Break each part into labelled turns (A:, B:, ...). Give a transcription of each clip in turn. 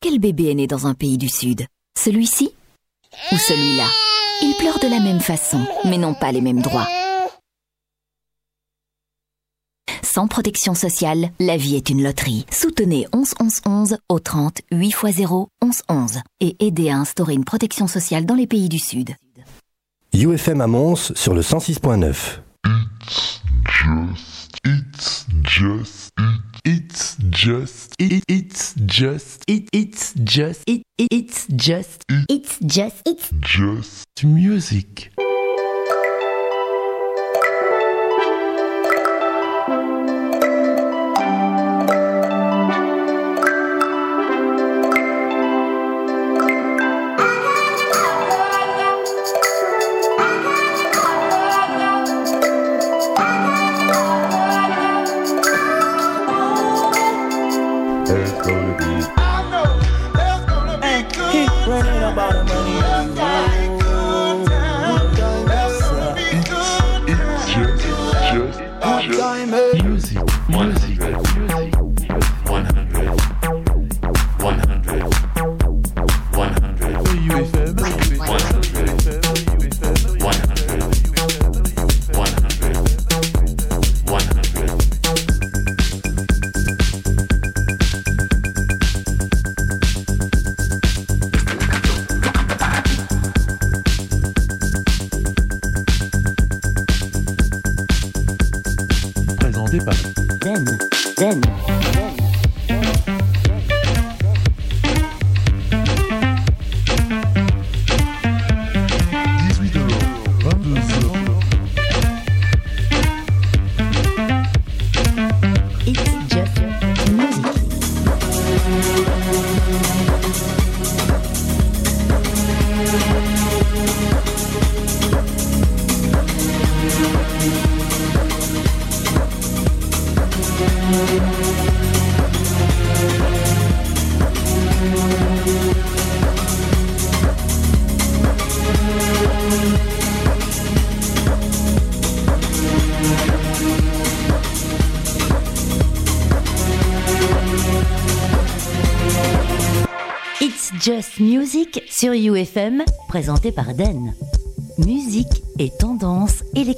A: Quel bébé est né dans un pays du Sud? Celui-ci Ou celui-là? Ils pleurent de la même façon, mais n'ont pas les mêmes droits. Sans protection sociale, la vie est une loterie. Soutenez 11 11 11 au 30 8 x 0 11 11 et aidez à instaurer une protection sociale dans les pays du Sud.
B: UFM à Mons sur le 106.9.
C: It's just, it's just, it, it's just, it, it's just, it, it's just,
D: It's just, it's
C: just music.
D: Sur UFM, présenté par Den. Musique et tendance électronique.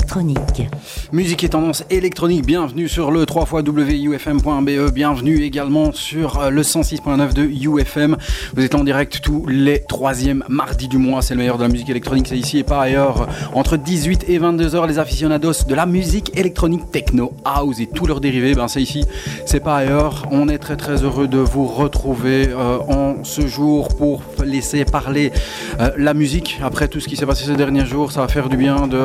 E: Musique et tendance électronique, bienvenue sur le 3 wufm.be, bienvenue également sur euh, le 106.9 de UFM. Vous êtes en direct tous les troisièmes mardis du mois, c'est le meilleur de la musique électronique, c'est ici et pas ailleurs. Entre 18 et 22 heures, les aficionados de la musique électronique techno, house et tous leurs dérivés, ben c'est ici, c'est pas ailleurs. On est très très heureux de vous retrouver euh, en ce jour pour laisser parler euh, la musique. Après tout ce qui s'est passé ces derniers jours, ça va faire du bien de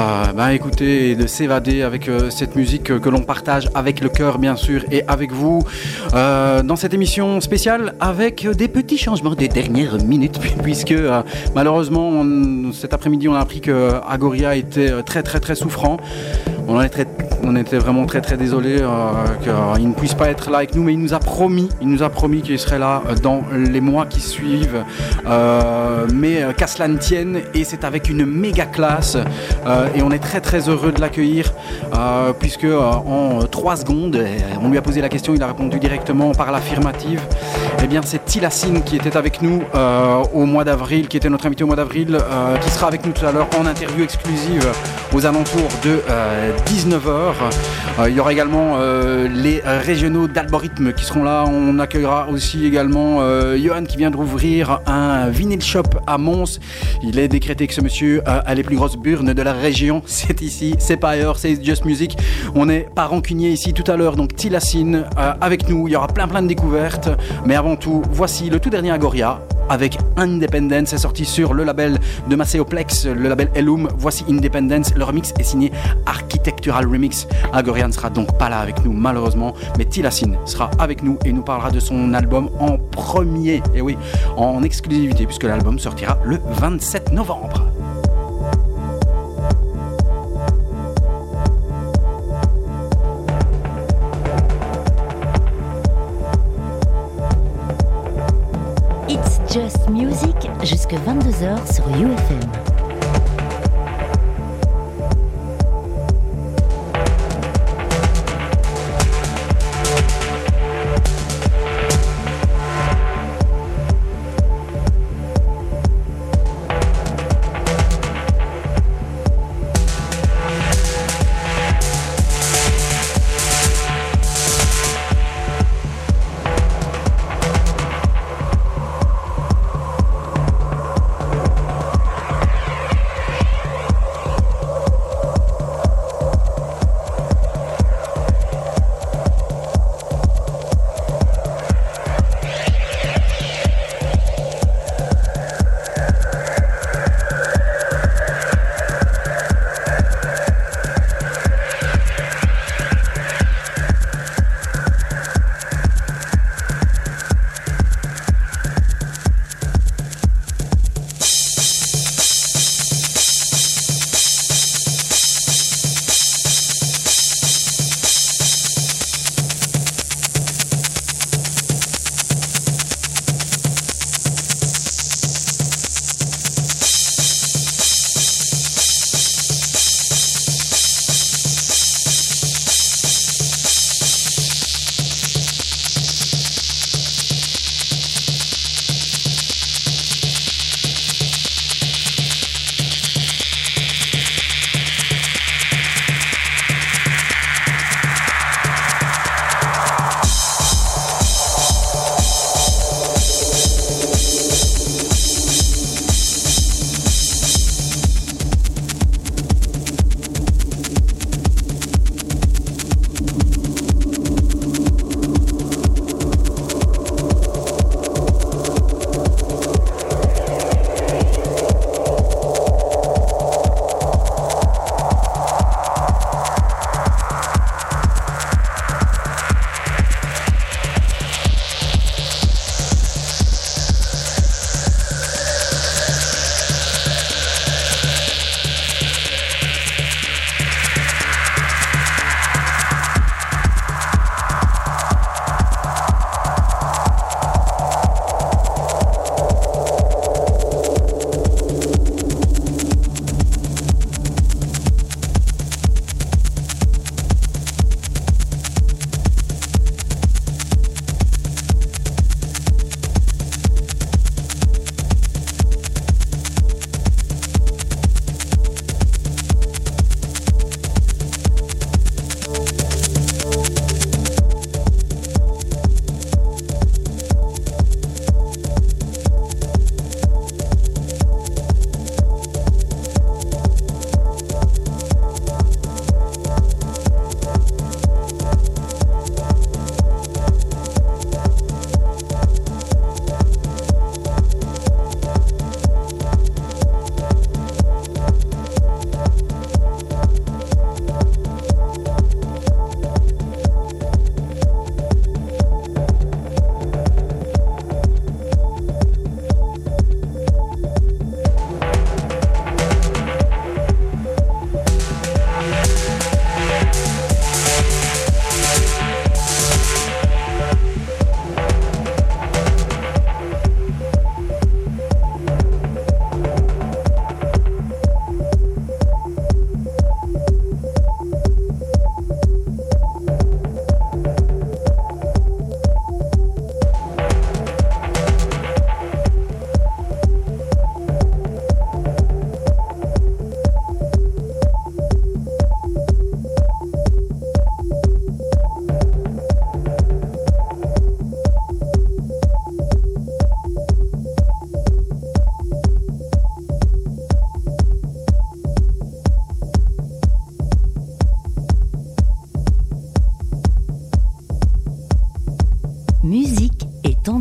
E: euh, ben, écouter et de s'évader avec euh, cette musique que, que l'on partage avec le cœur bien sûr et avec vous euh, dans cette émission spéciale avec des petits changements des dernières minutes puisque euh, malheureusement cet après-midi on a appris que Agoria était euh, très très très souffrant. On en est on était vraiment très très désolé qu'il ne puisse pas être là avec nous, mais il nous a promis, il nous a promis qu'il serait là euh, dans les mois qui suivent. Euh, mais euh, qu'à cela ne tienne, et c'est avec une méga classe, euh, et on est très très heureux de l'accueillir, euh, puisque euh, en trois secondes, euh, on lui a posé la question, il a répondu directement par l'affirmative. Eh bien, c'est Tilassine qui était avec nous euh, au mois d'avril, qui était notre invité au mois d'avril, euh, qui sera avec nous tout à l'heure en interview exclusive aux alentours de 19h. Il y aura également euh, les euh, régionaux d'Algorithme qui seront là. On accueillera aussi également euh, Johan qui vient d'ouvrir un vinyl shop à Mons. Il est décrété que ce monsieur euh, a les plus grosses burnes de la région. C'est ici, c'est pas ailleurs, c'est Just Music. On est pas rancunier ici tout à l'heure, donc Tilassine euh, avec nous. Il y aura plein plein de découvertes. Mais avant tout, voici le tout dernier Agoria avec Independence. Sorti sur le label de Maceoplex, le label Elum. Voici Independence. Le remix est signé Architectural Remix. Agoria ne sera donc pas là avec nous, malheureusement. Mais Tilassine sera avec nous et nous parlera de son album en premier. Et oui, en exclusivité, puisque l'album sortira le 27 novembre.
D: Just Music jusque 22h sur UFM.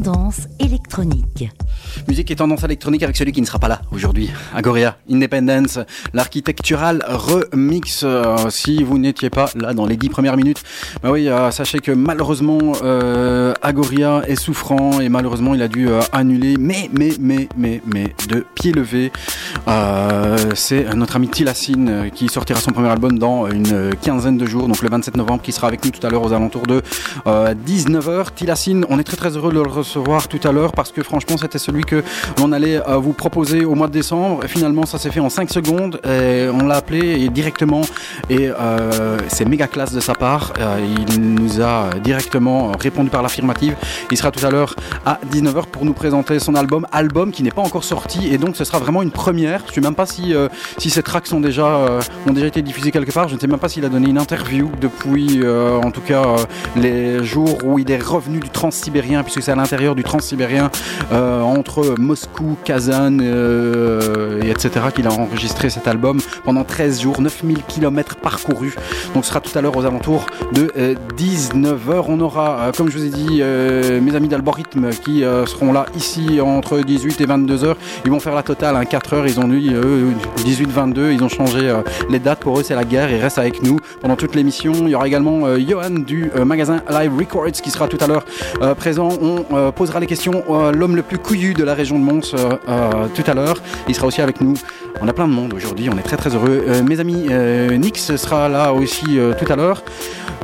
D: Tendance électronique.
E: Musique et tendance électronique avec celui qui ne sera pas là aujourd'hui. Agoria, Independence, l'architectural remix. Euh, si vous n'étiez pas là dans les dix premières minutes, bah oui, euh, sachez que malheureusement euh, Agoria est souffrant et malheureusement il a dû annuler. Mais, mais, mais, mais, mais, de pied levé, c'est notre ami Tilassine euh, qui sortira son premier album dans une quinzaine de jours, donc le 27 novembre, qui sera avec nous tout à l'heure aux alentours de euh, 19h. Tilassine, on est très très heureux de le recevoir tout à l'heure parce que franchement c'était celui que l'on allait euh, vous proposer au mois de décembre. Finalement ça s'est fait en 5 secondes. Et on l'a appelé directement et euh, c'est méga classe de sa part. Euh, il nous a directement répondu par l'affirmative. Il sera tout à l'heure à 19h pour nous présenter son album, album qui n'est pas encore sorti et donc ce sera vraiment une première. Je sais même pas si euh, ces tracks euh, ont déjà été diffusés quelque part. Je ne sais même pas s'il a donné une interview depuis euh, en tout cas les jours où il est revenu du transsibérien puisque c'est à l'intérieur du transsibérien entre Moscou, Kazan et etc qu'il a enregistré cet album pendant 13 jours, 9000 km parcourus. Donc ce sera tout à l'heure aux alentours de 19h. On aura, comme je vous ai dit, mes amis d'Algorithme qui seront là ici entre 18 et 22h. Ils vont faire la totale, hein, 4 heures. Ils ont dit 18-22. Ils ont changé euh, les dates. Pour eux, c'est la guerre. Ils restent avec nous pendant toute l'émission. Il y aura également euh, Johan du euh, magasin Live Records qui sera tout à l'heure euh, présent. On euh, posera les questions à l'homme le plus couillu de la région de Mons euh, euh, tout à l'heure. Il sera aussi avec nous. On a plein de monde aujourd'hui. On est très très heureux. Euh, mes amis, euh, Nix sera là aussi euh, tout à l'heure.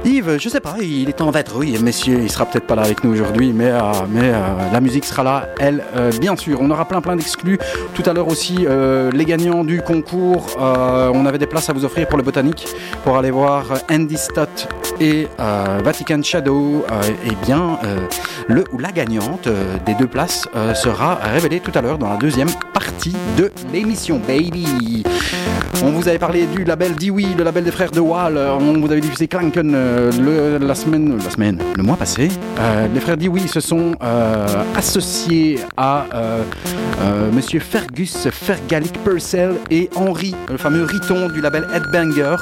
E: Yves, je sais pas, il est en oui, messieurs, il sera peut-être pas là avec nous aujourd'hui, mais, euh, mais euh, la musique sera là, elle, euh, bien sûr. On aura plein plein d'exclus. Tout à l'heure aussi, euh, les gagnants du concours, euh, on avait des places à vous offrir pour le botanique, pour aller voir Andy Stott et euh, Vatican Shadow. Euh, eh bien, euh, le ou la gagnante euh, des deux places euh, sera révélée tout à l'heure dans la deuxième partie de l'émission, baby. On vous avait parlé du label Dewey, le label des frères de Wall. Euh, On vous avait diffusé Clanken euh, la semaine, la semaine, le mois passé. Euh, les frères Dewey se sont associés à Monsieur Fergus Fergalic Purcell et Henry, le fameux Riton du label Headbanger,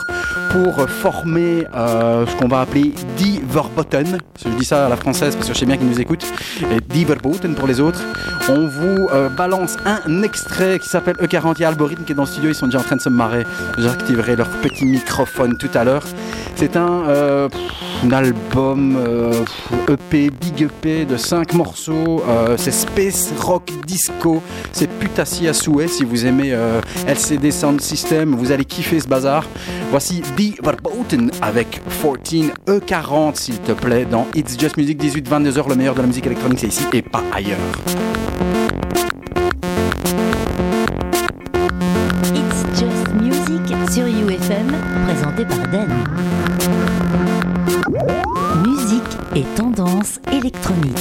E: pour former ce qu'on va appeler Die Verboten. Je dis ça à la française parce que je sais bien qu'ils nous écoutent. Et pour les autres. On vous balance un extrait qui s'appelle E40. Il y a Algorithme qui est dans le studio. Ils sont déjà en train de se marrer. J'activerai leur petit microphone tout à l'heure. C'est un, euh, album euh, pff, EP, big EP de 5 morceaux. Euh, c'est Space Rock Disco. C'est putassier à souhait. Si vous aimez euh, LCD Sound System, vous allez kiffer ce bazar. Voici Die Verboten avec 14 E40, s'il te plaît, dans It's Just Music 18-22h. Le meilleur de la musique électronique, c'est ici et pas ailleurs.
D: Musique et tendance électronique.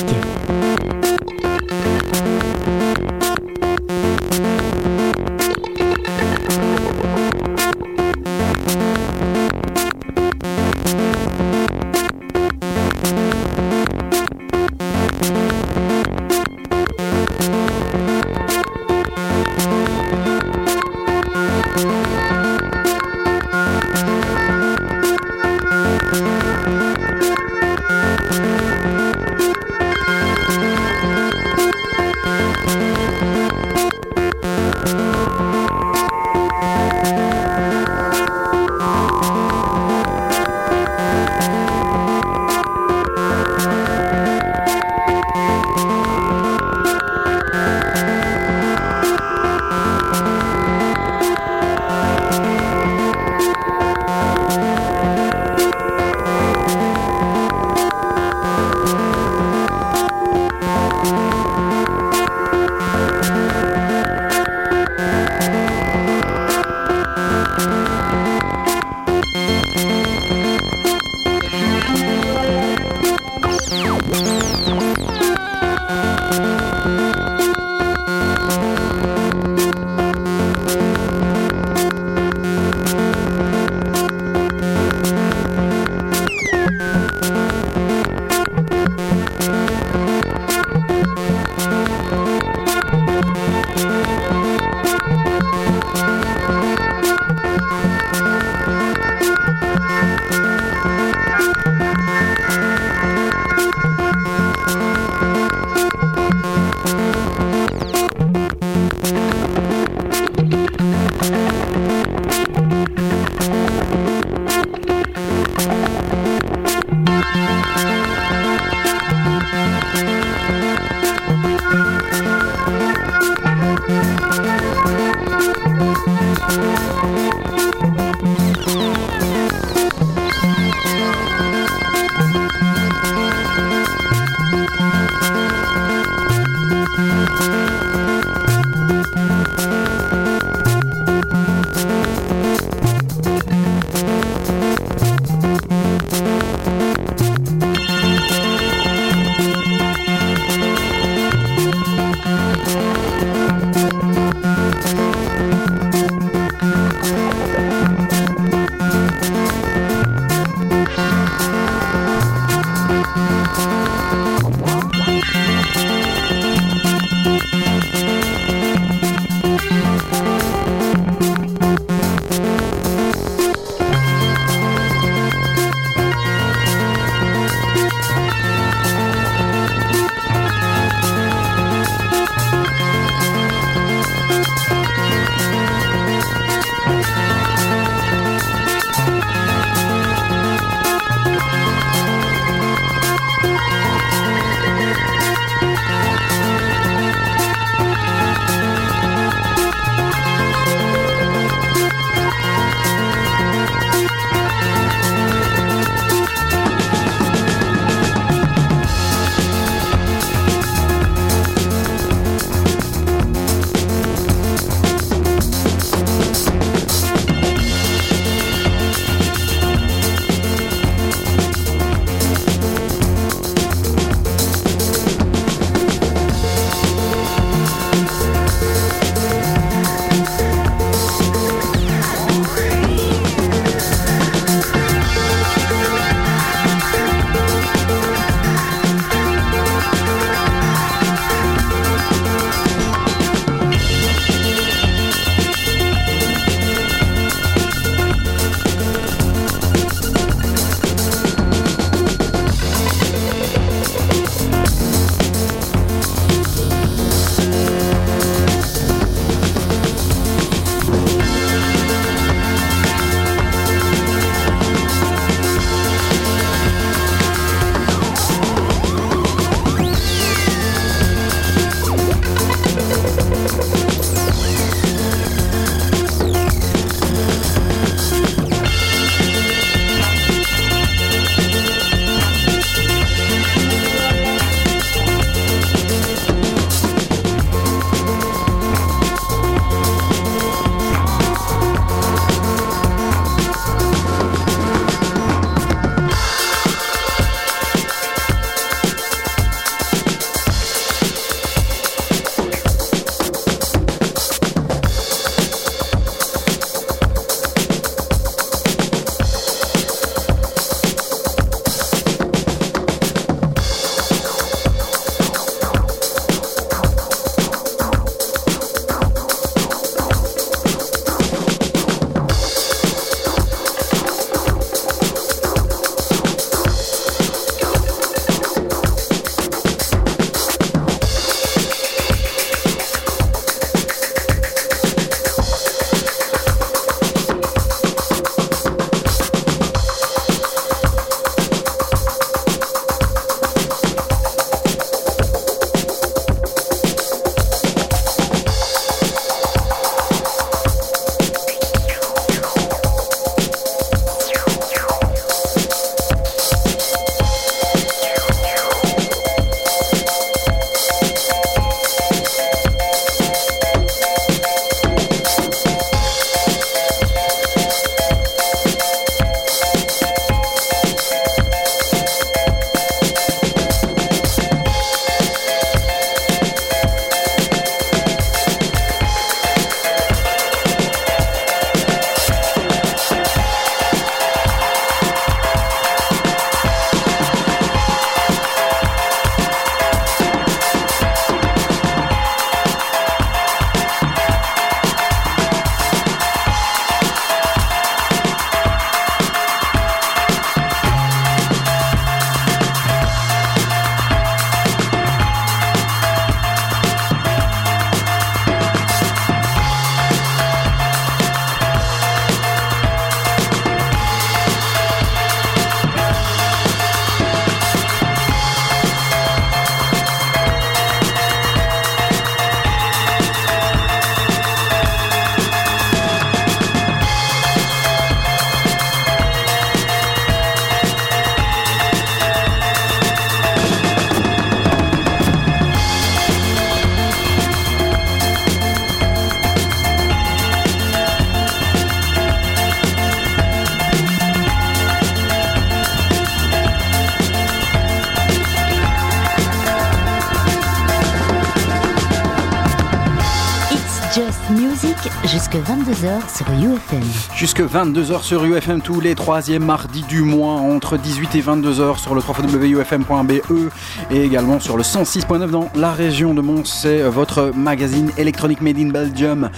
D: 22h sur UFM.
E: Jusque 22h sur UFM tous les troisièmes mardis du mois entre 18 et 22h sur le 3wufm.be et également sur le 106.9 dans la région de Mons. C'est votre magazine électronique made in Belgium.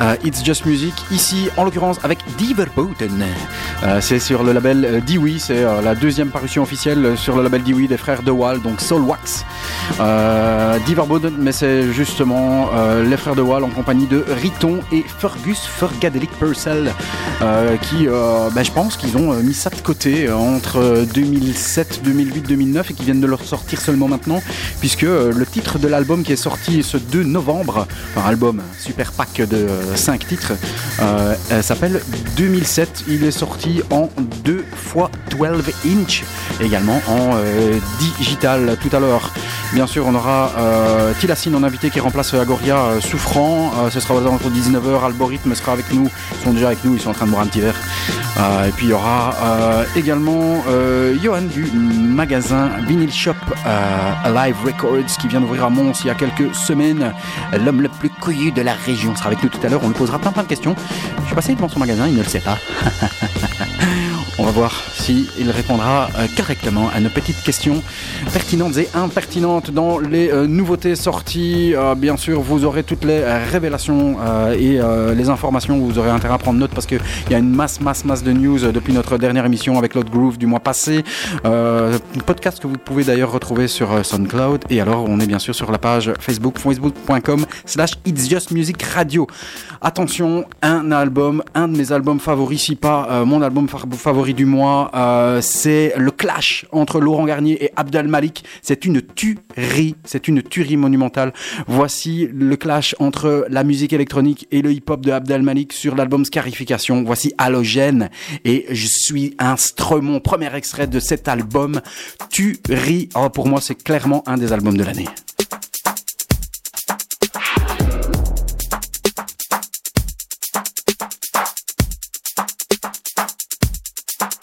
E: Euh, It's Just Music. Ici, en l'occurrence, avec Diverboten. Euh, c'est sur le label euh, Dewey. C'est euh, la deuxième parution officielle sur le label Dewey des frères De Wall, donc Soul Wax. Diverboten, mais c'est justement les frères De Wall en compagnie de Riton et Fergus Fergadelic Purcell qui, ben, je pense qu'ils ont mis ça de côté entre 2007, 2008, 2009 et qui viennent de le sortir seulement maintenant puisque le titre de l'album qui est sorti ce 2 novembre, un album super pack de 5 titres, euh, euh, s'appelle 2007. Il est sorti en 2 fois 12 inch, également en euh, digital tout à l'heure. Bien sûr, on aura euh, Tilassine en invité qui remplace Agoria souffrant. Ce sera aux alentours de 19h. Algorithme sera avec nous. Ils sont déjà avec nous. Ils sont en train de boire un petit verre. Et puis il y aura également Johan du magasin Vinyl Shop Alive Records qui vient d'ouvrir à Mons il y a quelques semaines. L'homme le plus couillu de la région sera avec nous tout à l'heure. On lui posera plein plein de questions. Je suis passé devant son magasin. Il ne le sait pas. On va voir si il répondra euh, correctement à nos petites questions pertinentes et impertinentes dans les euh, nouveautés sorties. Euh, bien sûr, vous aurez toutes les révélations et les informations. Vous aurez intérêt à prendre note parce qu'il y a une masse, masse, masse de news depuis notre dernière émission avec l'autre groove du mois passé. Podcast que vous pouvez d'ailleurs retrouver sur SoundCloud. Et alors, on est bien sûr sur la page Facebook, facebook.com slash It's Just Music Radio. Attention, un album, un de mes albums favoris, si pas mon album fa- du mois, euh, c'est le clash entre Laurent Garnier et Abdel Malik. C'est une tuerie, c'est une tuerie monumentale. Voici le clash entre la musique électronique et le hip-hop de Abdel Malik sur l'album Scarification. Voici Halogène et je suis un Stremont, premier extrait de cet album. Tuerie, oh, pour moi c'est clairement un des albums de l'année.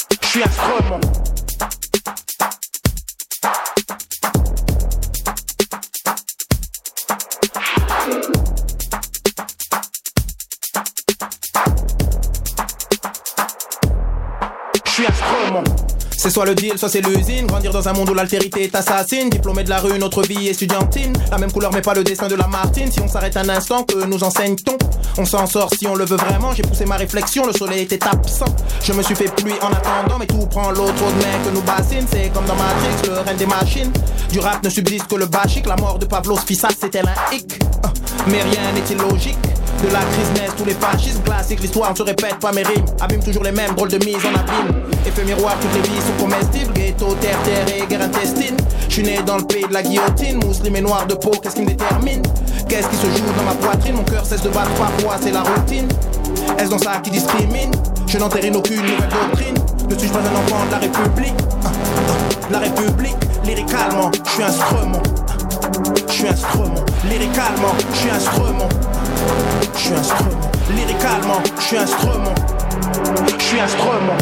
F: Je suis affrement. Je suis affrement. C'est soit le deal, soit c'est l'usine. Grandir dans un monde où l'altérité est assassine. Diplômé de la rue, notre vie estudiantine. La même couleur, mais pas le dessin de la Martine. Si on s'arrête un instant, que nous enseigne-t-on? On s'en sort si on le veut vraiment. J'ai poussé ma réflexion, le soleil était absent. Je me suis fait pluie en attendant, mais tout prend l'eau. Trop de mecs que nous bassine. C'est comme dans Matrix, le règne des machines. Du rap ne subsiste que le basique. La mort de Pavlos Fissas, c'était un hic. Ah, Mais rien n'est illogique. De la crise naissent tous les fascismes classiques. L'histoire ne se répète pas, mes rimes abîment toujours les mêmes drôles de mise en abîme. Effet miroir, toutes les vies sont comestibles. Ghetto, terre, terre et guerre intestine. Je suis né dans le pays de la guillotine. Musulman et noir de peau, qu'est-ce qui me détermine? Qu'est-ce qui se joue dans ma poitrine? Mon cœur cesse de battre parfois, c'est la routine. Est-ce dans ça qui discrimine? Je n'entérine aucune nouvelle doctrine. Ne suis-je pas un enfant de la République? Ah, ah, La République, lyricalement, je suis instrument. Je suis instrument, lyricalement, je suis instrument. Je suis instrument, lyricalement, je suis instrument. Je suis instrument.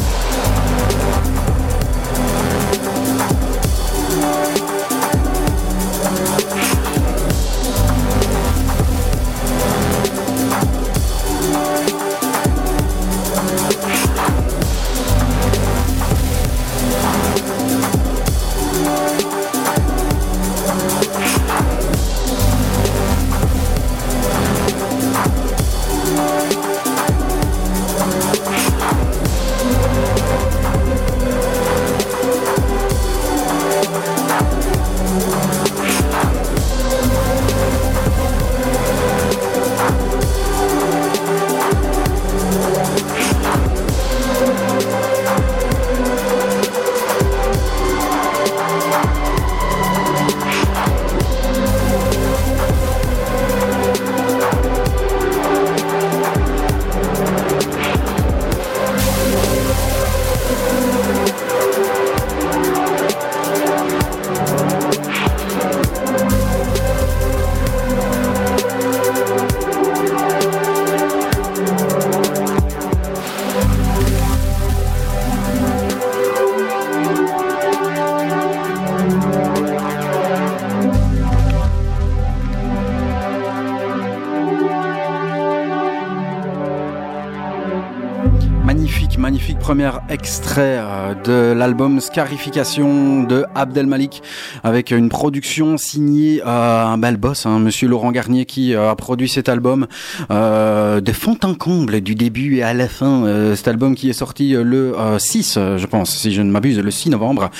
E: Premier euh, de l'album Scarification de Abdel Malik avec une production signée euh, un bel boss, hein, Monsieur Laurent Garnier qui euh, a produit cet album euh, de fond en comble du début et à la fin. Cet album qui est sorti le 6, je pense, si je ne m'abuse, le 6 novembre.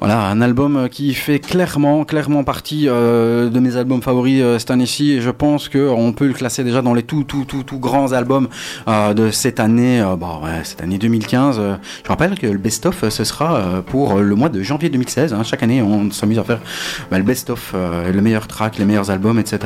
E: Voilà, un album qui fait clairement, clairement partie de mes albums favoris cette année-ci et je pense qu'on peut le classer déjà dans les tout, tout, tout, tout grands albums de cette année, ouais, cette année 2015. je rappelle que le best-of, ce sera pour le mois de janvier 2016. Hein. Chaque année, on s'amuse à faire bah, le best-of, le meilleur track, les meilleurs albums, etc.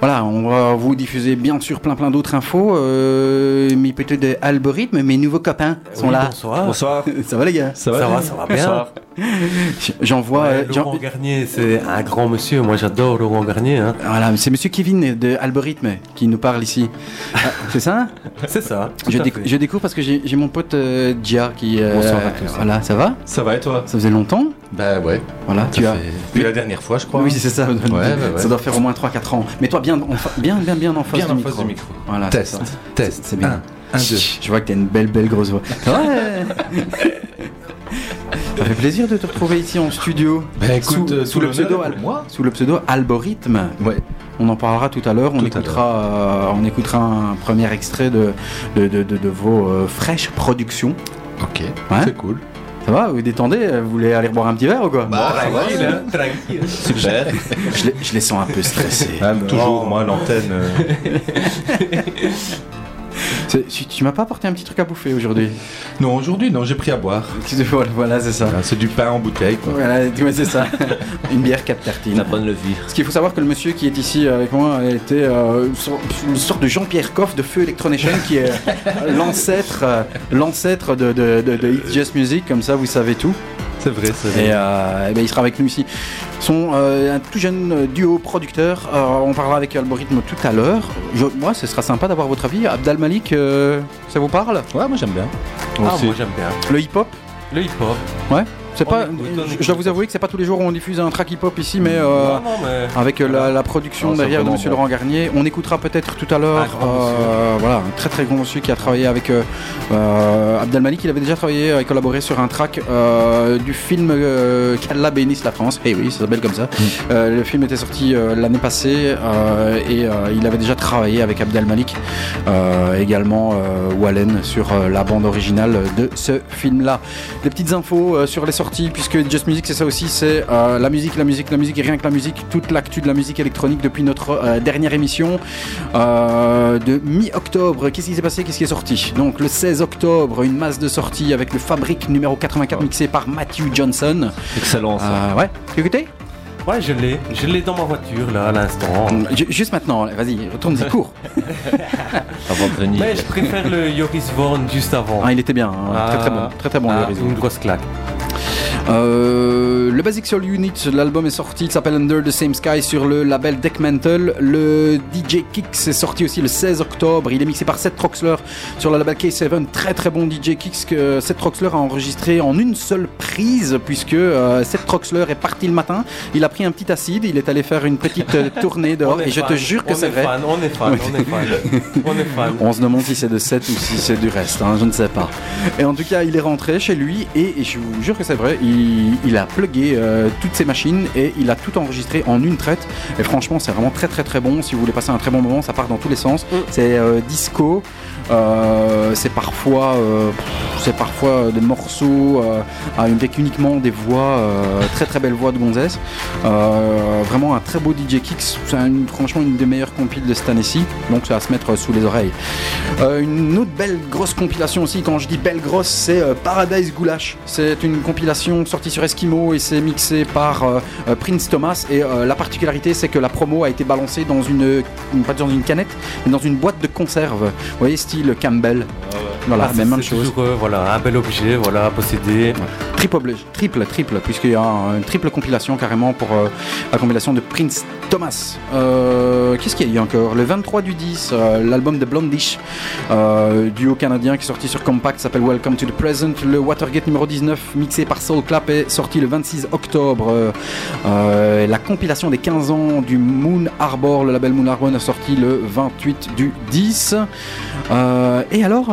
E: Voilà, on va vous diffuser bien sûr plein plein d'autres infos. Euh, mes petits algorithmes, mes nouveaux copains sont là.
G: Bonsoir.
H: Bonsoir.
E: Ça va les gars?
G: Ça, va, ça va bien.
E: J'en vois.
G: Ouais, Laurent Garnier, c'est un grand monsieur. Moi, j'adore Laurent Garnier. Hein.
E: Voilà, c'est Monsieur Kevin de Algorithme qui nous parle ici. Ah, c'est ça
G: C'est ça.
E: Je, je, découvre parce que j'ai mon pote euh, Dia qui.
G: Euh, Bonsoir à tous.
E: Voilà, ça va
H: Ça va et toi?
E: Ça faisait longtemps
H: Bah ouais.
E: Voilà,
H: tu as. Depuis la dernière fois, je crois.
E: Oui, c'est ça.
H: Ouais, ouais, ouais.
E: Ça doit faire au moins 3-4 ans. Mais toi, bien, bien, bien, bien en face,
H: bien
E: du,
H: en
E: micro.
H: face du micro.
E: Voilà,
H: test, test,
E: c'est bien.
H: Un, un, deux.
E: Je vois que t'as une belle, belle grosse voix. Ouais. Ça fait plaisir de te retrouver ici en studio.
H: Ben écoute,
E: sous,
H: euh,
E: sous, le pseudo,
H: moi.
E: sous le pseudo Algorithme.
H: Ouais.
E: On en parlera tout à l'heure. On, écoutera, euh, on écoutera un premier extrait de, de, de, de, de vos euh, fraîches productions.
H: Ok,
E: Ouais.
H: c'est cool.
E: Ça va Vous vous détendez Vous voulez aller boire un petit verre ou quoi?
H: Bah,
G: tranquille, hein, tranquille.
H: Super.
E: je, les, je les sens un peu stressés.
H: Ah, toujours, moi, l'antenne.
E: Tu, tu m'as pas apporté un petit truc à bouffer aujourd'hui
H: Non, aujourd'hui, non, j'ai pris à boire.
E: Voilà, voilà, c'est ça.
H: Ah, C'est du pain en bouteille, quoi.
E: Voilà, ouais, c'est ça. Une bière 4 tartines.
G: La bonne levure.
E: Parce qu'il faut savoir que le monsieur qui est ici avec moi était euh, une sorte- de Jean-Pierre Coff de Feu Electronation qui est euh, l'ancêtre euh, l'ancêtre de, de, de, de It's Just Music, comme ça vous savez tout.
H: C'est vrai, c'est vrai.
E: Et, euh, eh ben, il sera avec nous ici. Ils sont euh, un tout jeune euh, duo producteur. Euh, on parlera avec Algorithme tout à l'heure. Je- Moi, ce sera sympa d'avoir votre avis. Abdal Malik, euh, ça vous parle?
H: Ouais, moi, j'aime bien.
G: Ah,
H: Aussi.
G: moi, j'aime bien.
E: Le hip-hop?
G: Le hip-hop.
E: Ouais. C'est pas. je- dois vous avouer que c'est pas tous les jours où on diffuse un track hip-hop ici, mais. euh,
G: non, non, mais.
E: avec euh, la, la production
H: Non, c'est
E: derrière de Monsieur
H: bon.
E: Laurent Garnier. On écoutera peut-être tout à l'heure, euh, voilà, un très très grand monsieur qui a travaillé avec euh, Abdelmalik. Il avait déjà travaillé et collaboré sur un track euh, du film euh, Qu'Allah bénisse la France. Eh oui, ça s'appelle comme ça.
H: Mm.
E: Euh, le film était sorti euh, l'année passée euh, et euh, il avait déjà travaillé avec Abdelmalik, euh, également euh, Wallen sur euh, la bande originale de ce film-là. Des petites infos euh, sur les sorties, puisque Just Music, c'est ça aussi, c'est euh, la musique, la musique, la musique, et rien que la musique, toute l'actu de la musique électronique depuis notre euh, dernière émission euh, de mi-octobre. Qu'est-ce qui s'est passé? Qu'est-ce qui est sorti? Donc le 16 octobre, une masse de sorties avec le Fabrique numéro 84 mixé par Matthew Johnson.
G: Excellent, ça.
E: Euh, ouais, tu écouté?
G: Ouais, je l'ai. Je l'ai dans ma voiture, là, à l'instant.
E: Ju- Juste maintenant, vas-y, retourne-y, cours.
G: Avant de venir. Mais je préfère le Joris Vorn juste avant.
E: Ah, il était bien, hein. très très bon, très très bon.
G: Ah,
E: le réseau.
G: une grosse claque.
E: Euh, le Basic Soul Unit, l'album est sorti, il s'appelle Under the Same Sky sur le label Deckmantle. Le DJ Kicks est sorti aussi le 16 octobre. Il est mixé par Seth Troxler sur le label K7. Très très bon DJ Kicks que Seth Troxler a enregistré en une seule prise puisque euh, Seth Troxler est parti le matin. Il a pris un petit acide, il est allé faire une petite euh, tournée dehors et je te jure que c'est
G: est
E: vrai.
G: fan, on est fan, on est fan. On est fan.
E: On se demande si c'est de 7 ou si c'est du reste, hein, je ne sais pas. Et en tout cas, il est rentré chez lui et, et je vous jure que c'est vrai, il, il a plugué euh, toutes ses machines et il a tout enregistré en une traite. Et franchement, c'est vraiment très très très bon. Si vous voulez passer un très bon moment, ça part dans tous les sens. C'est euh, disco. Euh, c'est parfois, euh, c'est parfois des morceaux euh, avec uniquement des voix, euh, très très belles voix de. Euh, vraiment un très beau DJ Kicks. C'est franchement une des meilleures compiles de cette année-ci. Donc ça va se mettre sous les oreilles. Euh, une autre belle grosse compilation aussi, quand je dis belle grosse, c'est euh, Paradise Goulash. C'est une compilation sortie sur Eskimo et c'est mixé par euh, euh, Prince Thomas. Et euh, la particularité, c'est que la promo a été balancée dans une- pas dans une canette, mais dans une boîte de conserve. Vous voyez, style Campbell. Voilà,
G: Ah,
E: même, chose.
G: toujours, euh, voilà, un bel objet, voilà, à posséder.
E: Triple, triple, triple, puisqu'il y a un- une triple compilation carrément pour euh, la compilation de Prince Thomas. Euh, qu'est-ce qu'il y a eu encore? Le 23 du 10, l'album de Blondish, duo canadien qui est sorti sur Compact, s'appelle Welcome to the Present. Le Watergate numéro 19, mixé par Soul Clap, est sorti le 26 octobre. la compilation des 15 ans du Moon Arbor, le label Moon Arbor, est sorti le 28 du 10. Et alors,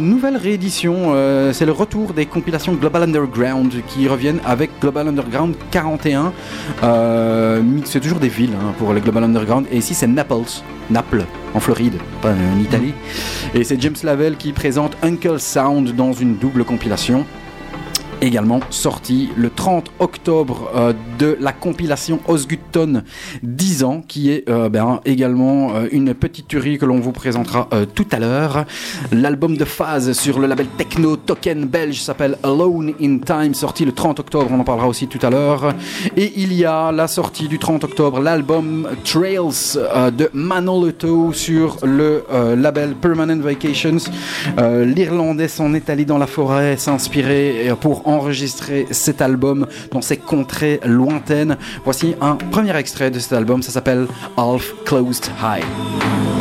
E: nouvelle réédition, c'est le retour des compilations Global Underground qui reviennent avec Global Underground 41. c'est toujours des villes hein, pour les Global Underground. Et ici, c'est Naples, Naples, en Floride, pas en Italie. Et c'est James Lavelle qui présente Uncle Sound dans une double compilation également sorti le 30 octobre euh, de la compilation Osgutton 10 ans, qui est euh, ben, également euh, une petite tuerie que l'on vous présentera tout à l'heure. L'album de phase sur le label techno token belge s'appelle Alone in Time, sorti le 30 octobre, on en parlera aussi tout à l'heure. Et il y a la sortie du 30 octobre, l'album Trails de Manolito sur le label Permanent Vacations. L'Irlandais s'en est allé dans la forêt s'inspirer pour enregistrer cet album dans ces contrées lointaines. Voici un premier extrait de cet album, ça s'appelle Half Closed High.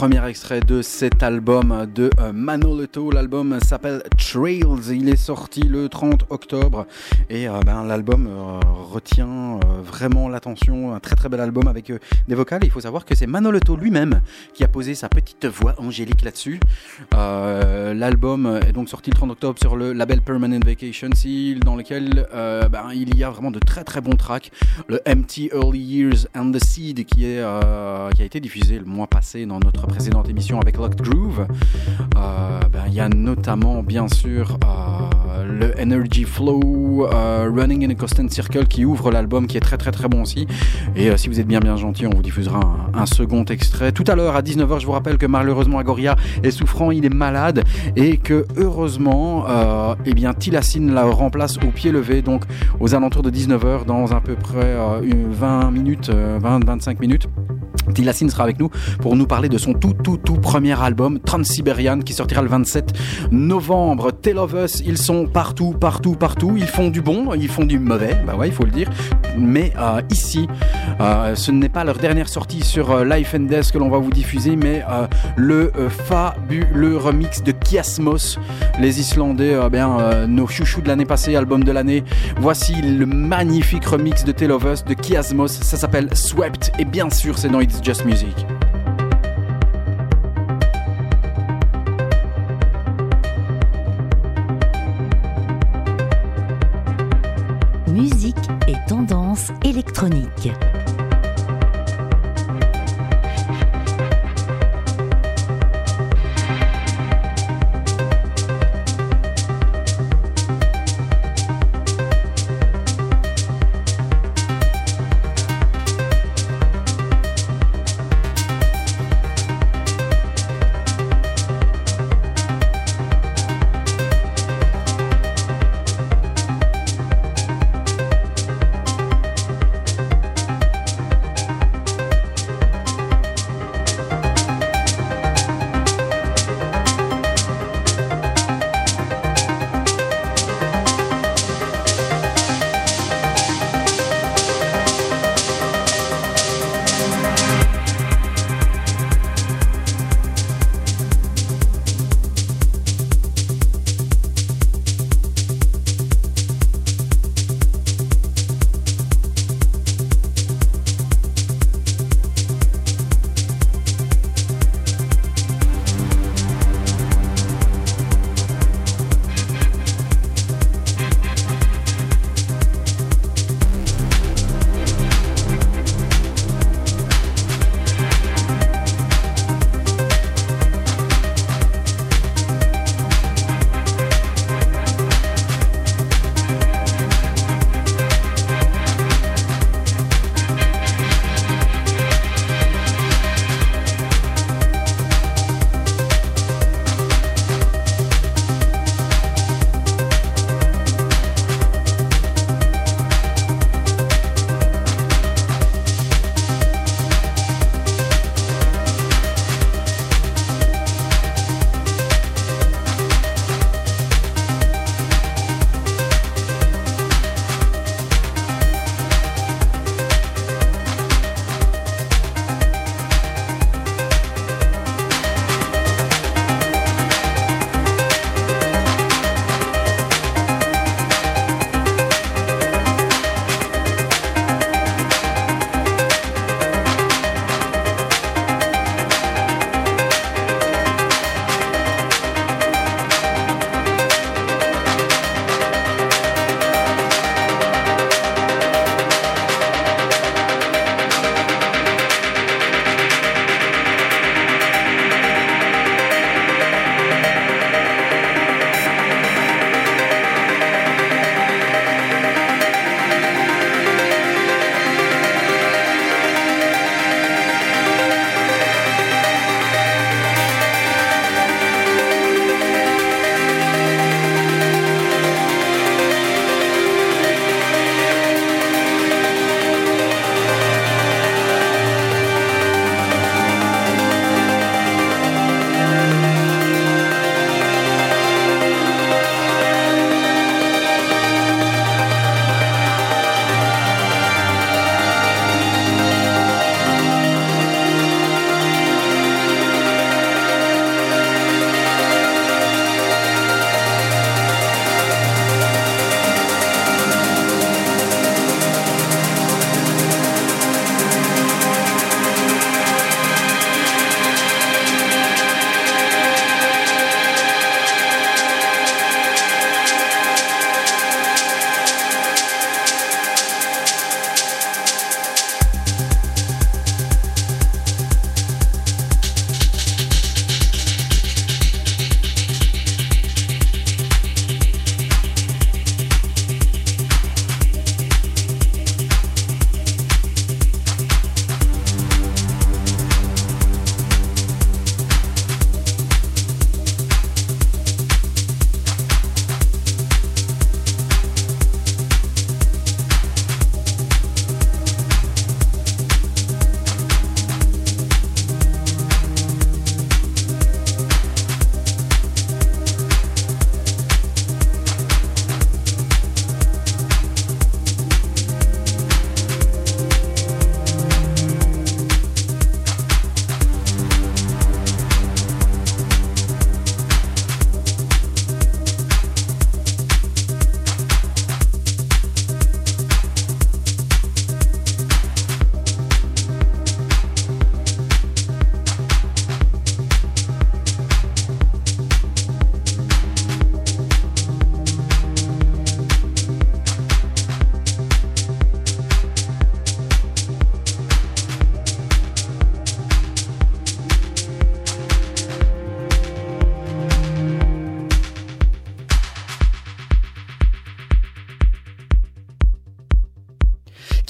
E: Premier extrait de cet album de euh, Manolito. L'album s'appelle Trails. Il est sorti le 30 octobre et euh, ben, l'album euh, retient vraiment l'attention. Un très très bel album avec des vocales. il faut savoir que c'est Manolito lui-même qui a posé sa petite voix angélique là-dessus. l'album est donc sorti le 30 octobre sur le label Permanent Vacation Seal dans lequel ben, il y a vraiment de très très bons tracks. Le Empty Early Years and the Seed qui, est, qui a été diffusé le mois passé dans notre précédente émission avec Locked Groove. Euh, ben, il y a notamment, bien sûr, euh, le Energy Flow euh, Running in a Constant Circle qui ouvre l'album, qui est très très très bon aussi. Et si vous êtes bien bien gentil, on vous diffusera un, second extrait. Tout à l'heure, à 19h, je vous rappelle que malheureusement Agoria est souffrant, il est malade et que heureusement, eh bien, Tilassine la remplace au pied levé, donc aux alentours de 19h, dans à peu près 20 minutes, 20-25 minutes. Tilassine sera avec nous pour nous parler de son tout tout tout premier album Trans-Siberian qui sortira le 27 novembre. Tell of Us, ils sont partout, partout, partout. Ils font du bon, ils font du mauvais, bah ouais, il faut le dire. Mais euh, ici, euh, ce n'est pas leur dernière sortie sur euh, Life and Death que l'on va vous diffuser, mais le fabuleux remix de Kiasmos, les Islandais, bien nos chouchous de l'année passée, album de l'année. Voici le magnifique remix de Tell of Us de Kiasmos. Ça s'appelle Swept et bien sûr c'est dans It's Just Music.
D: Musique et tendance électronique.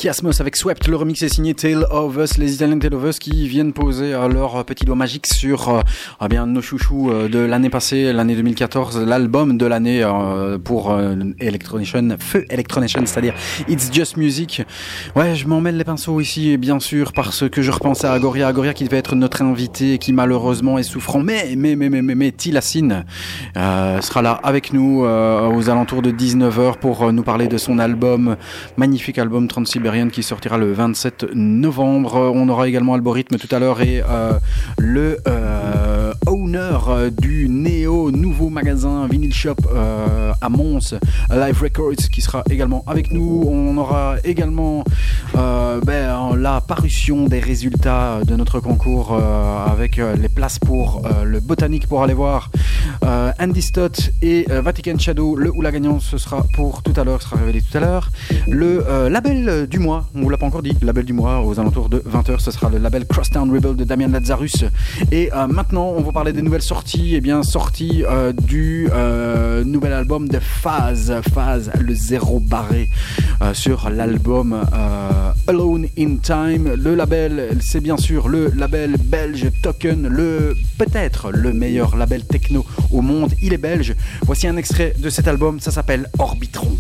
E: Kiasmos avec Swept. Le remix est signé Tale of Us, les Italiens Tale of Us qui viennent poser euh, leur petit doigt magique sur euh, eh bien nos chouchous euh, de l'année passée, l'année 2014, l'album de l'année pour Electronation, Feu Electronation, c'est-à-dire It's Just Music. Ouais, je m'en les pinceaux ici, bien sûr, parce que je repensais à Agoria, Agoria qui devait être notre invité, qui malheureusement est souffrant, mais mais mais mais mais, mais Tilassine sera là avec nous aux alentours de 19h pour nous parler de son album, magnifique album Qui sortira le 27 novembre. On aura également Algorithme tout à l'heure et euh, le euh, owner du Néo nouveau magasin Vinyl Shop euh, à Mons, Live Records, qui sera également avec nous. On aura également ben, la parution des résultats de notre concours avec les places pour le botanique pour aller voir Andy Stott et Vatican Shadow. Le ou la gagnante, ce sera pour tout à l'heure, sera révélé tout à l'heure. Le label du mois, on vous l'a pas encore dit, label du mois aux alentours de 20h, ce sera le label Crosstown Rebel de Damien Lazarus. Et euh, maintenant, on va parler des nouvelles sorties, et eh bien sorties euh, du euh, nouvel album de Phase, Phase, le zéro barré sur l'album Alone in Time. Le label, c'est bien sûr le label belge Token, le peut-être le meilleur label techno au monde. Il est belge. Voici un extrait de cet album, ça s'appelle Orbitron.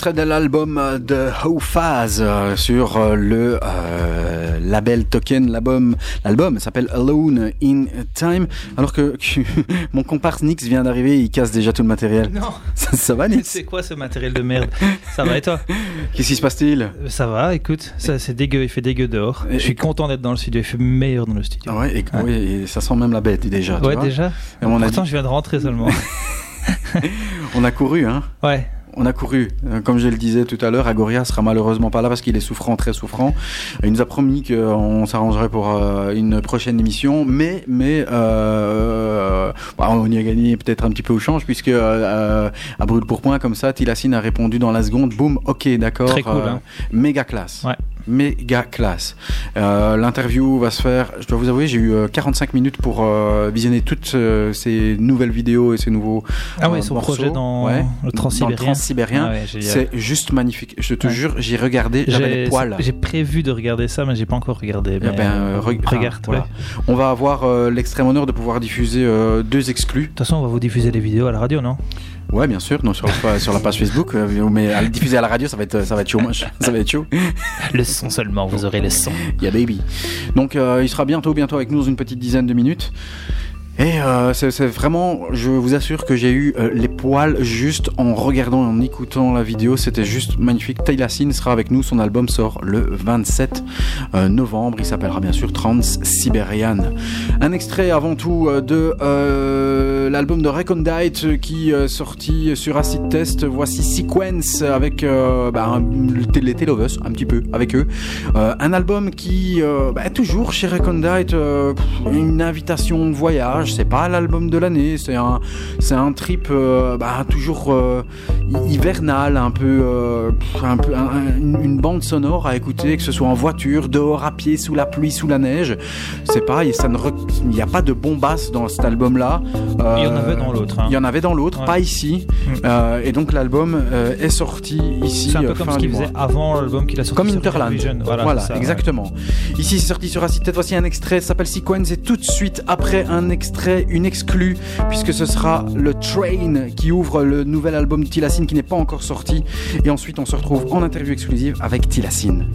E: Extrait de l'album de Hofaz euh, sur euh, le euh, label Token. L'album, l'album s'appelle Alone in Time. Alors que, mon comparse Nix vient d'arriver, il casse déjà tout le matériel.
I: Non.
E: Ça, va, Nix?
I: C'est quoi ce matériel de merde? Ça va et toi?
E: Qu'est-ce qui se passe-t-il?
I: Ça va, écoute, ça c'est dégueu, il fait dégueu dehors. Je suis content d'être dans le studio, il fait meilleur dans le studio.
E: Ouais, et, Oui, et ça sent même la bête déjà.
I: Ouais, déjà. Et on Pourtant, je viens de rentrer seulement.
E: on a couru, hein
I: Ouais.
E: On a couru. Euh, comme je le disais tout à l'heure, Agoria sera malheureusement pas là parce qu'il est souffrant, très souffrant. Il nous a promis qu'on s'arrangerait pour euh, une prochaine émission, mais mais euh, bah, on y a gagné peut-être un petit peu au change puisque à brûle pour point comme ça, Tilassine a répondu dans la seconde. Boum, ok, d'accord.
I: Très cool. Hein.
E: Méga classe.
I: Ouais
E: méga classe. Euh, L'interview va se faire, je dois vous avouer, j'ai eu 45 euh, minutes pour euh, visionner toutes euh, ces nouvelles vidéos et ces nouveaux
I: Ah ouais, son projet dans le Transsibérien.
E: Ah c'est juste magnifique. Je te jure, j'ai regardé, j'avais les poils.
I: J'ai prévu de regarder ça, mais j'ai pas encore regardé. Eh
E: ben,
I: regarde.
E: Voilà. On va avoir l'extrême honneur de pouvoir diffuser deux exclus. De
I: toute façon, on va vous diffuser les vidéos à la radio, non?
E: Ouais, bien sûr, non, sur, sur la page Facebook, mais à le diffuser à la radio, ça va être, ça va être chaud, ça va être chaud.
I: Le son seulement, vous aurez le son.
E: Yeah, baby. Donc, euh, il sera bientôt, bientôt avec nous dans une petite dizaine de minutes. Et euh, c'est vraiment, je vous assure que j'ai eu euh, les poils juste en regardant et en écoutant la vidéo. C'était juste magnifique. Taylor sera avec nous. Son album sort le 27 euh, novembre. Il s'appellera bien sûr Trans-Siberian. Un extrait avant tout de l'album de Recondite qui est sorti sur Acid Test. Voici Sequence avec bah, les Telovus, un petit peu avec eux. un album qui, bah, toujours chez Recondite, une invitation de voyage c'est pas l'album de l'année, c'est un, c'est un trip euh, bah, toujours euh, hivernal, un peu, euh, un peu une bande sonore à écouter, que ce soit en voiture, dehors à pied, sous la pluie, sous la neige. C'est pas, ça ne, il n'y a pas de bombasse dans cet album-là.
I: il y en avait dans l'autre. Hein.
E: Il y en avait dans l'autre, pas ici. Mm. et donc l'album est sorti ici.
I: C'est un peu comme ce qu'il faisait avant l'album qu'il a sorti.
E: Comme Interland.
I: Voilà,
E: voilà exactement. Ici, c'est sorti sur Acid Voici un extrait, s'appelle Sequence, et tout de suite après un extrait une exclue, puisque ce sera le Train qui ouvre le nouvel album Tilassine qui n'est pas encore sorti. Et ensuite, on se retrouve en interview exclusive avec Tilassine.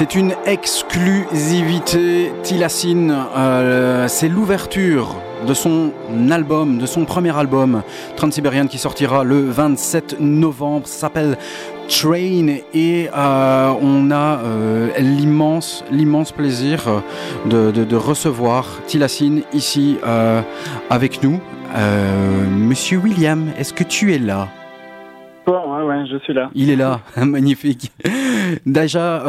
E: C'est une exclusivité Tilacine. Euh, c'est l'ouverture de son album, de son premier album, Transsibérienne, qui sortira le 27 novembre. s'appelle Train et euh, on a euh, l'immense, l'immense plaisir de, recevoir Tilacine ici avec nous. Monsieur William, est-ce que tu es là?
J: Ouais, ouais, je suis là.
E: Il est là, magnifique. Déjà,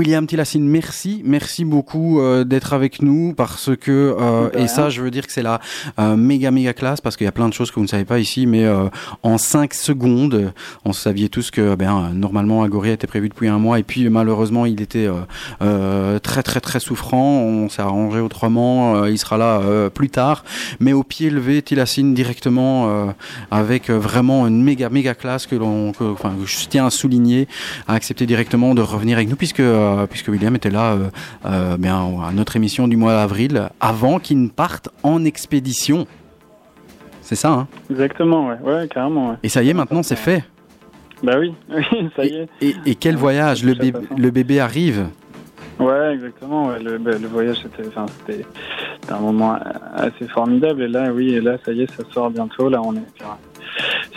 E: William Tilassine, merci, merci beaucoup euh, d'être avec nous parce que euh, et ça, je veux dire que c'est la euh, méga méga classe parce qu'il y a plein de choses que vous ne savez pas ici, mais en 5 secondes, on saviez tous que ben normalement Agori était prévu depuis un mois et puis malheureusement il était très très très souffrant. On s'est arrangé autrement, il sera là plus tard, mais au pied levé, Tilassine directement avec vraiment une méga méga classe que l'on, enfin, je tiens à souligner, a accepté directement de revenir avec nous puisque euh, puisque William était là euh, euh, bien à notre émission du mois d'avril avant qu'il ne parte en expédition. C'est ça, hein?
J: Exactement, ouais, ouais carrément.
E: Et ça y est, maintenant, c'est fait.
J: Bah oui, ça y est.
E: Et, quel voyage le, bébé, le bébé arrive?
J: Ouais, exactement. Le, bah, le, voyage, c'était un moment assez formidable. Et là, oui, et là, ça y est, ça sort bientôt. Là, on est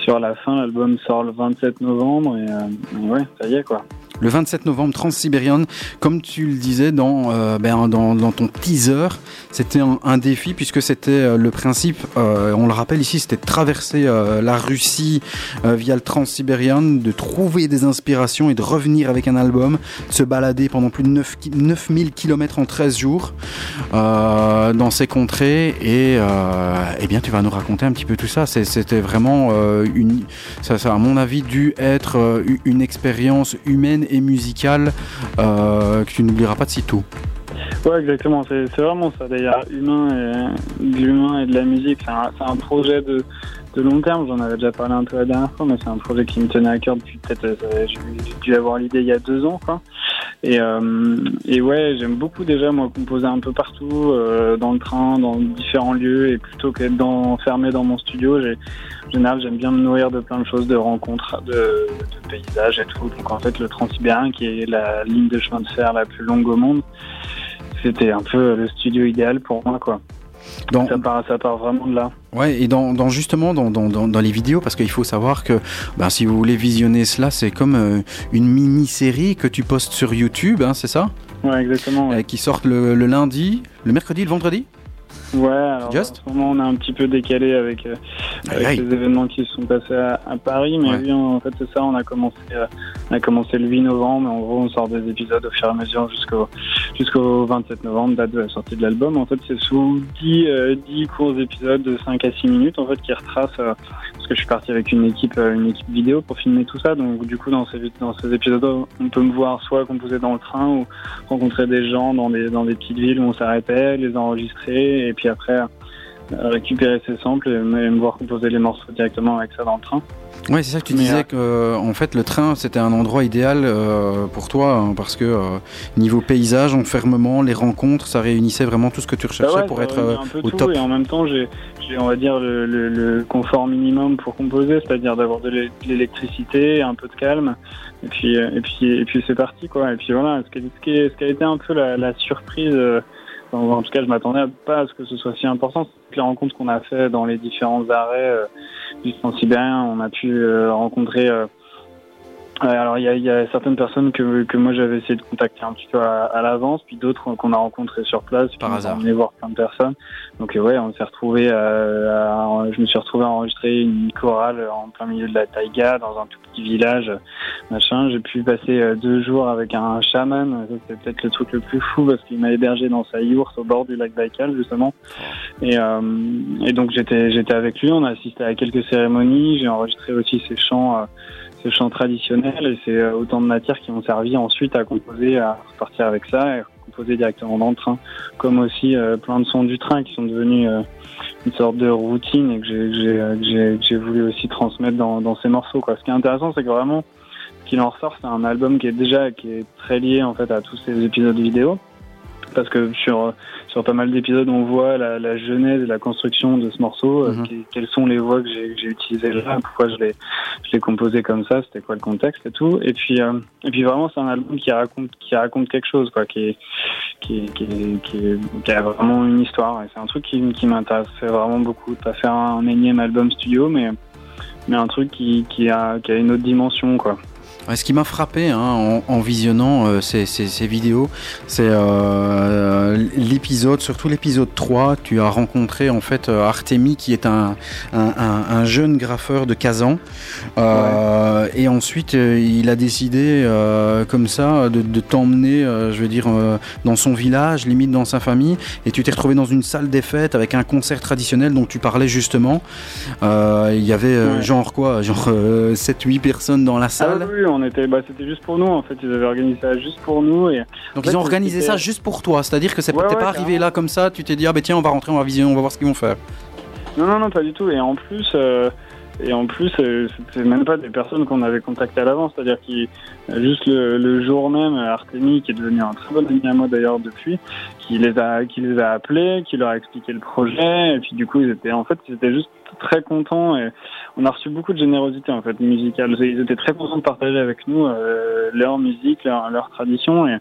J: sur la fin. L'album sort le 27 novembre et, euh, ouais, ça y est quoi
E: le 27 novembre, Transsibérienne. Comme tu le disais dans, euh, ben, ton teaser, c'était un, défi puisque c'était euh, le principe, euh, on le rappelle ici, c'était de traverser la Russie via le Transsibérienne, de trouver des inspirations et de revenir avec un album, de se balader pendant plus de 9, 9000 km en 13 jours dans ces contrées et eh bien tu vas nous raconter un petit peu tout ça. C'était vraiment une, ça, ça, à mon avis, dû être une expérience humaine musicale euh, que tu n'oublieras pas de sitôt.
J: Ouais, exactement. C'est vraiment ça. D'ailleurs, humain et de l'humain et de la musique, c'est un, projet de, de long terme. J'en avais déjà parlé un peu la dernière fois, mais c'est un projet qui me tenait à cœur depuis peut-être. Euh, j'ai dû avoir l'idée il y a deux ans, quoi. Et, euh, et ouais, j'aime beaucoup déjà moi composer un peu partout, euh, dans le train, dans différents lieux, et plutôt qu'être dans, enfermé dans mon studio, j'ai, en général j'aime bien me nourrir de plein de choses, de rencontres, de, de paysages et tout. Donc en fait le Transsibérien, qui est la ligne de chemin de fer la plus longue au monde, c'était un peu le studio idéal pour moi, quoi. Donc, ça, part, ça part vraiment de là.
E: Ouais, et dans, dans justement dans, dans, dans, les vidéos, parce qu'il faut savoir que ben, si vous voulez visionner cela, c'est comme euh, une mini-série que tu postes sur YouTube, hein, c'est ça?
J: Ouais, exactement.
E: Euh, qui sortent le, le lundi, le mercredi, le vendredi?
J: Ouais, alors Just en ce moment on a un petit peu décalé avec, euh, avec les événements qui se sont passés à, Paris, mais oui, en fait c'est ça, on a commencé euh, on a commencé le 8 novembre, en gros on sort des épisodes au fur et à mesure jusqu'au jusqu'au 27 novembre, date de la sortie de l'album. En fait c'est sous 10, 10 euh, courts épisodes de 5 à 6 minutes en fait qui retracent parce que je suis parti avec une équipe une équipe vidéo pour filmer tout ça, donc du coup dans ces dans ces épisodes on peut me voir soit composer dans le train ou rencontrer des gens dans des dans des petites villes où on s'arrêtait, les enregistrer et puis après euh, récupérer ses samples et me voir composer les morceaux directement avec ça dans le train.
E: Oui, c'est ça que tu disais euh, que euh, en fait le train c'était un endroit idéal pour toi hein, parce que niveau paysage, enfermement, les rencontres, ça réunissait vraiment tout ce que tu recherchais
J: bah
E: pour être au
J: tout,
E: top.
J: Et en même temps, j'ai on va dire le, confort minimum pour composer, c'est-à-dire d'avoir de l'électricité, un peu de calme, et puis et puis et puis c'est parti quoi. Et puis voilà, ce qui, ce qui a été un peu la, la surprise en tout cas, je m'attendais pas à ce que ce soit si important. Les rencontres qu'on a fait dans les différents arrêts euh, du Transsibérien, on a pu euh, rencontrer euh, alors il y a, certaines personnes que, que moi j'avais essayé de contacter un petit peu à, l'avance, puis d'autres qu'on a rencontrées sur place.
E: Par hasard.
J: On est voir plein de personnes. Donc ouais, on s'est retrouvé. Euh, je me suis retrouvé à enregistrer une chorale en plein milieu de la taïga dans un tout petit village, machin. J'ai pu passer euh, deux jours avec un chaman. C'est peut-être le truc le plus fou parce qu'il m'a hébergé dans sa yourte au bord du lac Baïkal justement. Et, euh, et donc j'étais j'étais avec lui. On a assisté à quelques cérémonies. J'ai enregistré aussi ses chants. Euh, ce chant traditionnel et c'est euh, autant de matières qui m'ont servi ensuite à composer, à repartir avec ça et composer directement dans le train, comme aussi euh, plein de sons du train qui sont devenus euh, une sorte de routine et que j'ai voulu aussi transmettre dans, dans ces morceaux. Quoi. Ce qui est intéressant, c'est que vraiment, ce qu'il en ressort, c'est un album qui est déjà qui est très lié en fait à tous ces épisodes vidéo parce que sur sur pas mal d'épisodes, on voit la, la, genèse et la construction de ce morceau. Euh, mhm. quelles sont les voix que j'ai utilisées là Pourquoi je l'ai composé comme ça C'était quoi le contexte et tout Et puis euh, et puis vraiment, c'est un album qui raconte qui raconte quelque chose, quoi, qui qui qui, qui, qui a vraiment une histoire. Et c'est un truc qui, qui m'intéresse vraiment beaucoup. Pas faire un, énième album studio, mais mais un truc qui, qui a qui a une autre dimension, quoi
E: ce qui m'a frappé hein, en, visionnant euh, ces, vidéos, c'est euh, l'épisode, surtout l'épisode 3, tu as rencontré en fait euh, Artemi qui est un, jeune graffeur de Kazan. Et ensuite, il a décidé comme ça de, t'emmener, je veux dire, dans son village, limite dans sa famille. Et tu t'es retrouvé dans une salle des fêtes avec un concert traditionnel dont tu parlais justement. il y avait genre quoi Genre 7-8 personnes dans la ah salle
J: on était, bah, c'était juste pour nous en fait. Ils avaient organisé ça juste pour nous et.
E: Donc ils ont organisé ça juste pour toi, c'est-à-dire que c'est pas arrivé là comme ça. Tu t'es dit ah ben tiens on va rentrer, on va visionner, on va voir ce qu'ils vont faire.
J: Non non non pas du tout. Et en plus. Euh, et en plus, euh, c'était même pas des personnes qu'on avait contactées à l'avance, c'est-à-dire qui juste le, jour même, Artemi, qui est devenu un très bon ami à moi d'ailleurs depuis, qui les a, qui les a appelés, qui leur a expliqué le projet, et puis du coup ils étaient, en fait, ils étaient juste très contents et on a reçu beaucoup de générosité en fait musicale. Ils étaient très contents de partager avec nous euh, leur musique, leur, tradition et,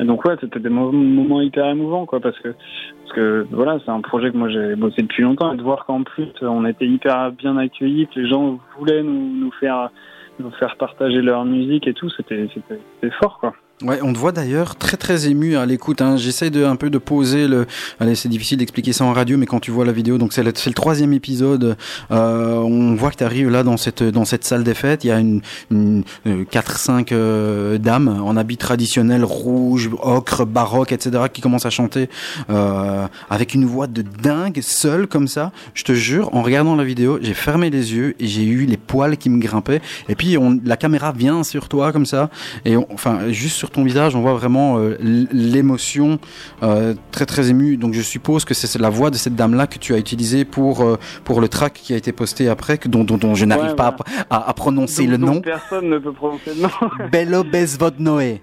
J: donc ouais, c'était des moments hyper émouvants quoi parce que parce que voilà, c'est un projet que moi j'ai bossé depuis longtemps et de voir qu'en plus on était hyper bien accueillis, que les gens voulaient nous, nous faire nous faire partager leur musique et tout, c'était c'était fort quoi.
E: Ouais, on te voit d'ailleurs très très ému à l'écoute. Hein. J'essaie de un peu de poser le. Allez, c'est difficile d'expliquer ça en radio, mais quand tu vois la vidéo, donc c'est le, le, troisième épisode. Euh, on voit que tu arrives là dans cette dans cette salle des fêtes. Il y a une, une euh, quatre cinq euh, dames en habit traditionnel rouge, ocre, baroque, etc. qui commencent à chanter euh, avec une voix de dingue, seule comme ça. Je te jure, en regardant la vidéo, j'ai fermé les yeux et j'ai eu les poils qui me grimpaient. Et puis on, la caméra vient sur toi comme ça et enfin juste sur ton visage, on voit vraiment euh, l'émotion euh, très très émue. Donc je suppose que c'est la voix de cette dame-là que tu as utilisée pour, euh, pour le track qui a été posté après, dont, dont, je n'arrive pas à, prononcer le nom.
J: Personne ne peut prononcer le nom.
E: Bello Bezvodnoé.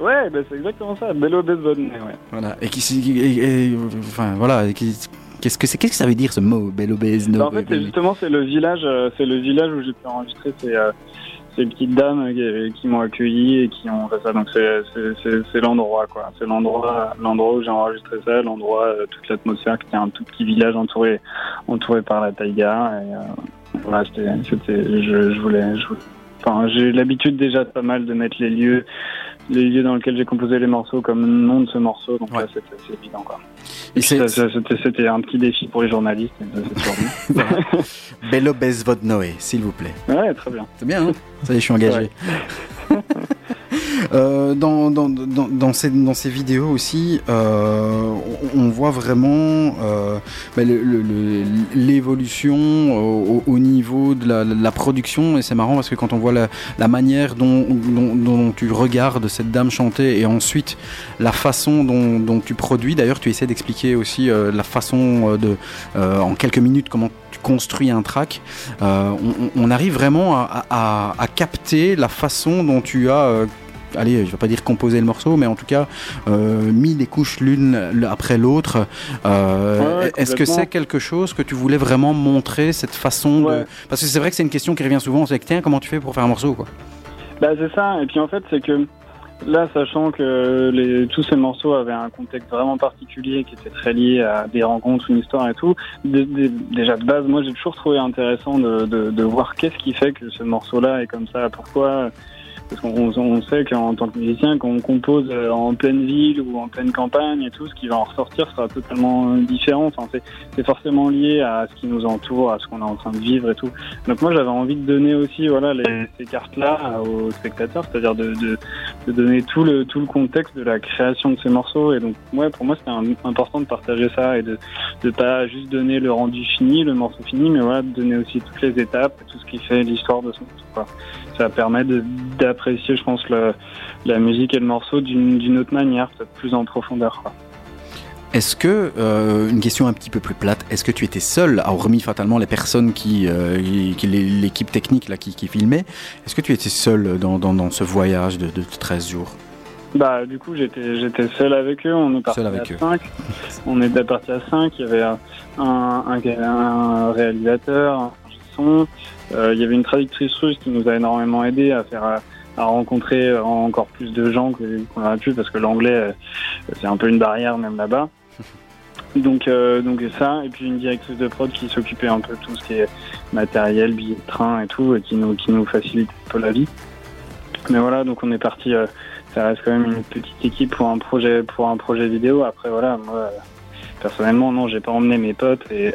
J: Ouais, ben c'est exactement ça, Bello Bezvodnoé, ouais.
E: Voilà, et qui, enfin voilà, Qu'est-ce que c'est Qu'est-ce que ça veut dire ce mot, Bello Beznoé
J: bah, En fait, justement, c'est le village, c'est le village où j'ai pu enregistrer. C'est ces petites dames qui, m'ont accueilli et qui ont fait ça. Donc c'est l'endroit quoi. C'est l'endroit l'endroit où j'ai enregistré ça, l'endroit euh, toute l'atmosphère qui était un tout petit village entouré entouré par la taïga. Et, euh, voilà, c'était je, je voulais, je Enfin, j'ai l'habitude déjà pas mal de mettre les lieux les lieux dans lesquels j'ai composé les morceaux comme nom de ce morceau, donc là c'était évident quoi. C'était un petit défi pour les journalistes.
E: Bello Noé, s'il vous plaît.
J: Ouais, très bien.
E: C'est bien, hein? Ça y est, je suis engagé. Euh, dans, ces, vidéos aussi, euh, on, voit vraiment euh, bah, l'évolution au, au, niveau de la, production. Et c'est marrant parce que quand on voit la, manière dont, tu regardes cette dame chanter et ensuite la façon dont, tu produis, d'ailleurs tu essaies d'expliquer aussi la façon de, en quelques minutes, comment tu construis un track, on, arrive vraiment à, capter la façon dont tu as allez, je vais pas dire composer le morceau, mais en tout cas euh, mis les couches l'une après l'autre. Euh, est-ce que c'est quelque chose que tu voulais vraiment montrer cette façon de... Parce que c'est vrai que c'est une question qui revient souvent. C'est tiens, comment tu fais pour faire un morceau, quoi?
J: Bah c'est ça. Et puis en fait, c'est que là, sachant que les, tous ces morceaux avaient un contexte vraiment particulier qui était très lié à des rencontres, une histoire et tout, déjà de base, moi j'ai toujours trouvé intéressant de voir qu'est-ce qui fait que ce morceau-là est comme ça, pourquoi parce qu'on on sait qu'en tant que musicien, quand on compose euh, en pleine ville ou en pleine campagne et tout, ce qui va en ressortir sera totalement différent. Enfin, c'est forcément lié à ce qui nous entoure, à ce qu'on est en train de vivre et tout. Donc moi, j'avais envie de donner aussi voilà les, ces cartes-là aux spectateurs, c'est-à-dire de, de, de, donner tout le tout le contexte de la création de ces morceaux. Et donc, ouais, pour moi, c'était important de partager ça et de de pas juste donner le rendu fini, le morceau fini, mais voilà, de donner aussi toutes les étapes, tout ce qui fait l'histoire de ce morceau. Quoi ça permet d'apprécier, je pense, la musique et le morceau d'une autre manière, peut-être plus en profondeur.
E: Est-ce que, euh, une question un petit peu plus plate, est-ce que tu étais seul, hormis fatalement les personnes qui, euh, l'équipe technique là, qui, qui filmait, est-ce que tu étais seul dans, dans, ce voyage de, de 13 jours?
J: Bah, du coup, j'étais, j'étais seul avec eux. On est parti à 5. On est parti à 5. Il y avait un, un, un réalisateur, un son. Euh, il y avait une traductrice russe qui nous a énormément aidé à faire à rencontrer encore plus de gens qu'on aurait pu parce que l'anglais euh, c'est un peu une barrière même là-bas. Donc, euh, donc ça, et puis une directrice de prod qui s'occupait un peu de tout ce qui est matériel, billets de train et tout, et qui nous, qui nous facilite un peu la vie. Mais voilà, donc on est parti. Euh, ça reste quand même une petite équipe pour un projet, pour un projet vidéo. Après voilà, moi personnellement non, j'ai pas emmené mes potes et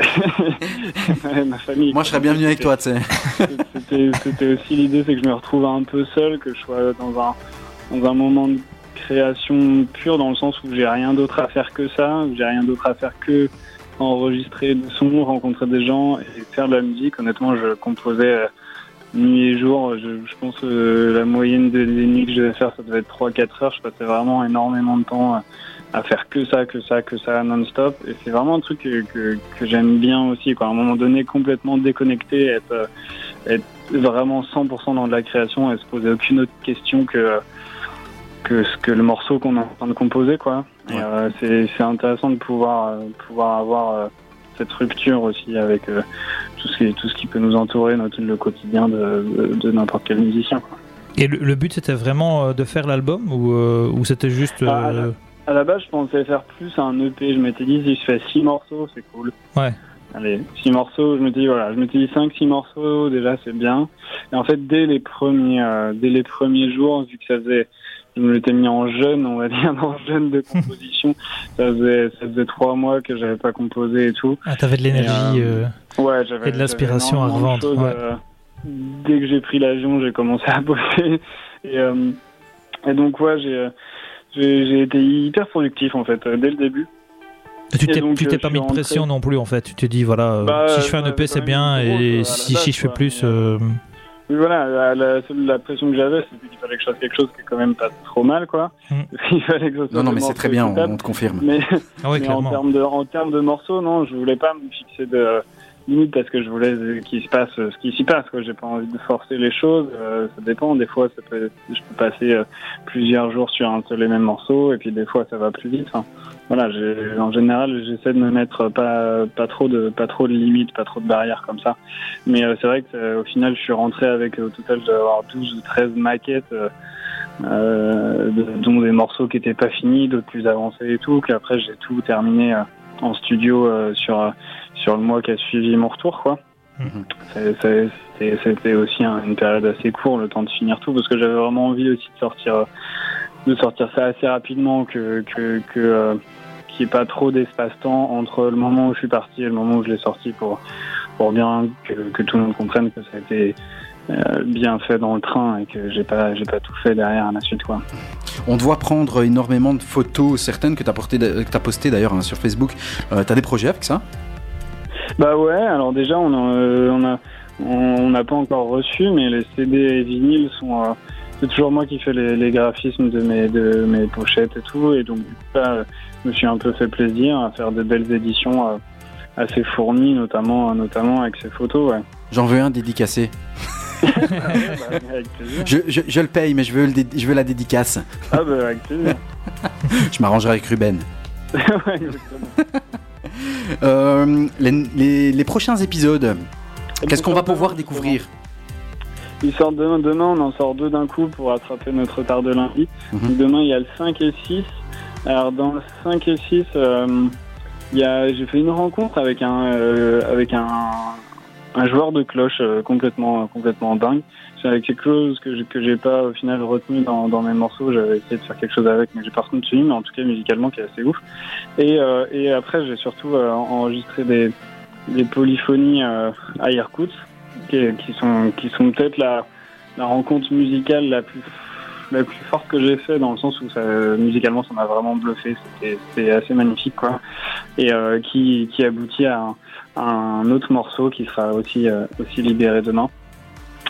J: ma famille.
E: Moi, je serais bienvenu avec toi, tu sais.
J: C'était aussi l'idée, c'est que je me retrouve un peu seul, que je sois dans un dans un moment de création pure dans le sens où j'ai rien d'autre à faire que ça, où j'ai rien d'autre à faire que enregistrer des sons, rencontrer des gens et faire de la musique. Honnêtement, je composais euh, nuit et jour. Je, pense que euh, la moyenne des, nuits que je devais faire, ça devait être 3-4 heures. Je passais vraiment énormément de temps à faire que ça, que ça, que ça non-stop. Et c'est vraiment un truc que, que, j'aime bien aussi. Quoi. À un moment donné, complètement déconnecté, être, euh, être vraiment 100% dans de la création et se poser aucune autre question que que ce que le morceau qu'on est en train de composer quoi. Euh, c'est intéressant de pouvoir euh, pouvoir avoir euh, cette rupture aussi avec tout ce qui tout ce qui peut nous entourer notre le quotidien de, de, n'importe quel musicien quoi.
I: Et le, but c'était vraiment de faire l'album ou, ou c'était juste
J: ah, à, la, base je pensais faire plus un EP je m'étais dit si je fais six morceaux c'est cool
I: ouais
J: allez six morceaux je me dis voilà je m'étais dit cinq six morceaux déjà c'est bien et en fait dès les premiers dès les premiers jours vu que ça faisait je me l'étais mis en jeune, on va dire, en jeune de composition. ça, faisait, ça faisait trois mois que j'avais pas composé et tout.
I: Ah, t'avais de l'énergie euh,
J: euh, ouais, j'avais,
I: et de l'inspiration à revendre. Ouais.
J: Euh, dès que j'ai pris l'avion, j'ai commencé à bosser. Et, et donc, ouais, j'ai, j'ai, été hyper productif, en fait, dès le début.
I: Tu t'es, tu t'es pas mis de pression non plus en fait. Tu t'es dit voilà, bah, si je fais un EP c'est bien et si, si je fais plus.
J: Oui, voilà, la, la, pression que j'avais, c'était qu'il fallait que je fasse quelque chose qui est quand même pas trop mal, quoi.
E: Mm. Il fallait que non, non, mais c'est très bien, on, te confirme.
J: Mais, ah en, termes de, en termes de morceaux, non, je voulais pas me fixer de limite parce que je voulais qu'il se passe ce qui s'y passe, quoi. J'ai pas envie de forcer les choses, euh, ça dépend. Des fois, ça peut, je peux passer euh, plusieurs jours sur un seul et même morceau, et puis des fois, ça va plus vite. Hein voilà, en général, j'essaie de me mettre pas pas trop de pas trop de limites, pas trop de barrières comme ça. Mais euh, c'est vrai que euh, au final, je suis rentré avec au total d'avoir 12 ou 13 maquettes, euh, dont des morceaux qui étaient pas finis, d'autres plus avancés et tout. Qu'après, j'ai tout terminé en studio sur sur le mois qui a suivi mon retour, quoi. Mhm. C'était aussi une période assez courte, le temps de finir tout, parce que j'avais vraiment envie aussi de sortir de sortir ça assez rapidement, que que, que qu'il n'y ait pas trop d'espace-temps entre le moment où je suis parti et le moment où je l'ai sorti pour, pour bien que, que, tout le monde comprenne que ça a été euh, bien fait dans le train et que j'ai pas, j'ai pas tout fait derrière à la suite. Quoi.
E: On doit prendre énormément de photos, certaines que tu as, as postées d'ailleurs hein, sur Facebook. Euh, tu as des projets avec ça?
J: Bah ouais, alors déjà on euh, on a on n'a pas encore reçu, mais les CD et vinyles sont c'est toujours moi qui fais les, graphismes de mes, de mes pochettes et tout. Et donc, là, je me suis un peu fait plaisir à faire de belles éditions euh, assez fournies, notamment, notamment avec ces photos. Ouais.
E: J'en veux un dédicacé. Je, je, le paye, mais je veux, le je veux la dédicace.
J: Ah bah avec plaisir.
E: je m'arrangerai avec Ruben. ouais, euh, les, les, prochains épisodes, qu'est-ce qu'on va pouvoir découvrir
J: demain, demain, on en sort deux d'un coup pour attraper notre retard de lundi. Mhm. Demain, il y a le 5 et 6. Alors, dans le 5 et 6, euh, j'ai fait une rencontre avec un, euh, avec un, un, joueur de cloche complètement, complètement dingue. C'est quelque chose que j'ai, que pas au final retenu dans, dans mes morceaux. J'avais essayé de faire quelque chose avec, mais j'ai pas retenu mais en tout cas musicalement qui est assez ouf. Et, et après, j'ai surtout enregistré des, des polyphonies à Irkutsk qui, sont, qui sont peut-être la, la rencontre musicale la plus la plus forte que j'ai fait dans le sens où ça, musicalement ça m'a vraiment bluffé c'était assez magnifique quoi et euh, qui, qui aboutit à un, autre morceau qui sera aussi euh, aussi libéré demain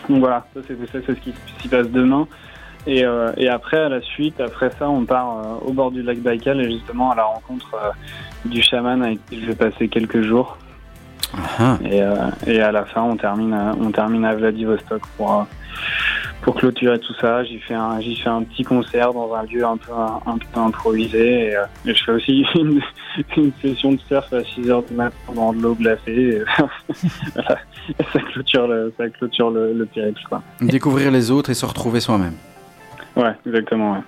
J: donc voilà ça c'est ce qui s'y passe demain. Et, euh, et, après à la suite après ça on part au bord du lac Baïkal et justement à la rencontre du chaman avec qui je vais passer quelques jours. Et, euh, et, à la fin, on termine, à, on termine à Vladivostok pour, euh, pour clôturer tout ça, j'ai fait un j'ai fait un petit concert dans un lieu un peu un, peu improvisé et, je fais aussi une, une, session de surf à 6 h du matin dans de l'eau glacée. ça clôture le ça clôture le, le périple quoi.
E: Découvrir les autres et se retrouver soi-même.
J: Ouais, exactement. Ouais.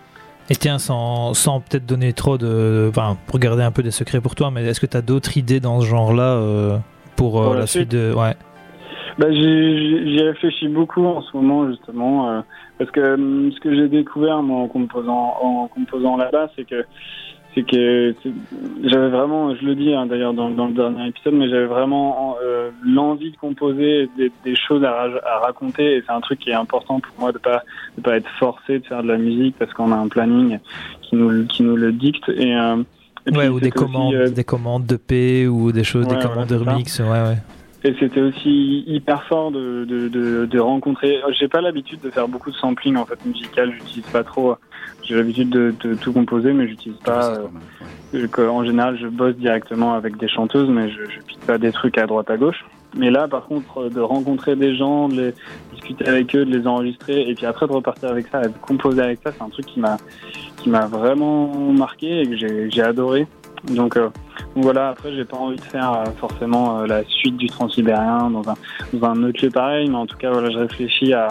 I: Et tiens, sans, sans peut-être donner trop de. Enfin, pour garder un peu des secrets pour toi, mais est-ce que tu as d'autres idées dans ce genre-là euh, pour, euh, la, suite, de. Ouais.
J: Bah, J'y réfléchis beaucoup en ce moment, justement, euh, parce que hum, ce que j'ai découvert, moi, en composant, en composant là-bas, c'est que c'est que j'avais vraiment, je le dis hein, d'ailleurs dans, dans, le dernier épisode, mais j'avais vraiment euh, l'envie de composer des, des choses à, à, raconter et c'est un truc qui est important pour moi de pas de pas être forcé de faire de la musique parce qu'on a un planning qui nous qui nous le dicte et, euh,
I: ouais, ou des commandes, euh, des commandes de P ou des choses, des commandes de remix, ouais, ouais.
J: Et c'était aussi hyper fort de, de, de, de rencontrer. J'ai pas l'habitude de faire beaucoup de sampling en fait musical. J'utilise pas trop. J'ai l'habitude de, de, tout composer, mais j'utilise pas. Euh, en général, je bosse directement avec des chanteuses, mais je, je pique pas des trucs à droite à gauche. Mais là, par contre, de rencontrer des gens, de les discuter avec eux, de les enregistrer, et puis après de repartir avec ça, et de composer avec ça, c'est un truc qui m'a qui m'a vraiment marqué et que j'ai adoré. Donc, euh, voilà, après j'ai pas envie de faire euh, forcément euh, la suite du Transsibérien dans un, dans un autre lieu pareil, mais en tout cas voilà, je réfléchis à,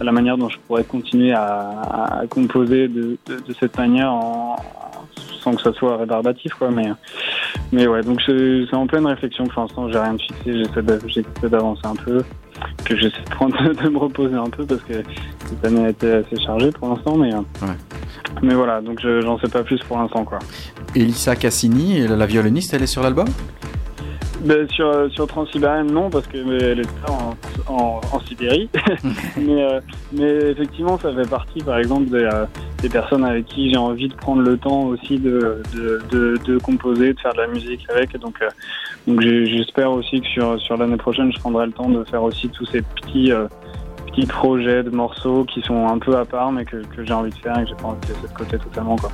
J: à la manière dont je pourrais continuer à, à composer de, de, de, cette manière en, sans que ça soit rébarbatif quoi. Mais, mais ouais, donc c'est en pleine réflexion pour l'instant, j'ai rien de fixé, j'essaie d'avancer un peu, que j'essaie de, prendre, de me reposer un peu parce que cette année a été assez chargée pour l'instant, mais, ouais. mais voilà, donc j'en sais pas plus pour l'instant quoi.
E: Elisa Cassini, la violoniste, elle est sur l'album?
J: Ben, sur, sur Transsibérien, non, parce qu'elle est en, en, en Sibérie. mais, euh, mais effectivement, ça fait partie, par exemple, des, euh, des personnes avec qui j'ai envie de prendre le temps aussi de, de, de, de, composer, de faire de la musique avec. Donc, euh, donc j'espère aussi que sur, sur l'année prochaine, je prendrai le temps de faire aussi tous ces petits, petits projets de morceaux qui sont un peu à part, mais que, que j'ai envie de faire et que j'ai pas envie de laisser de côté totalement. Quoi.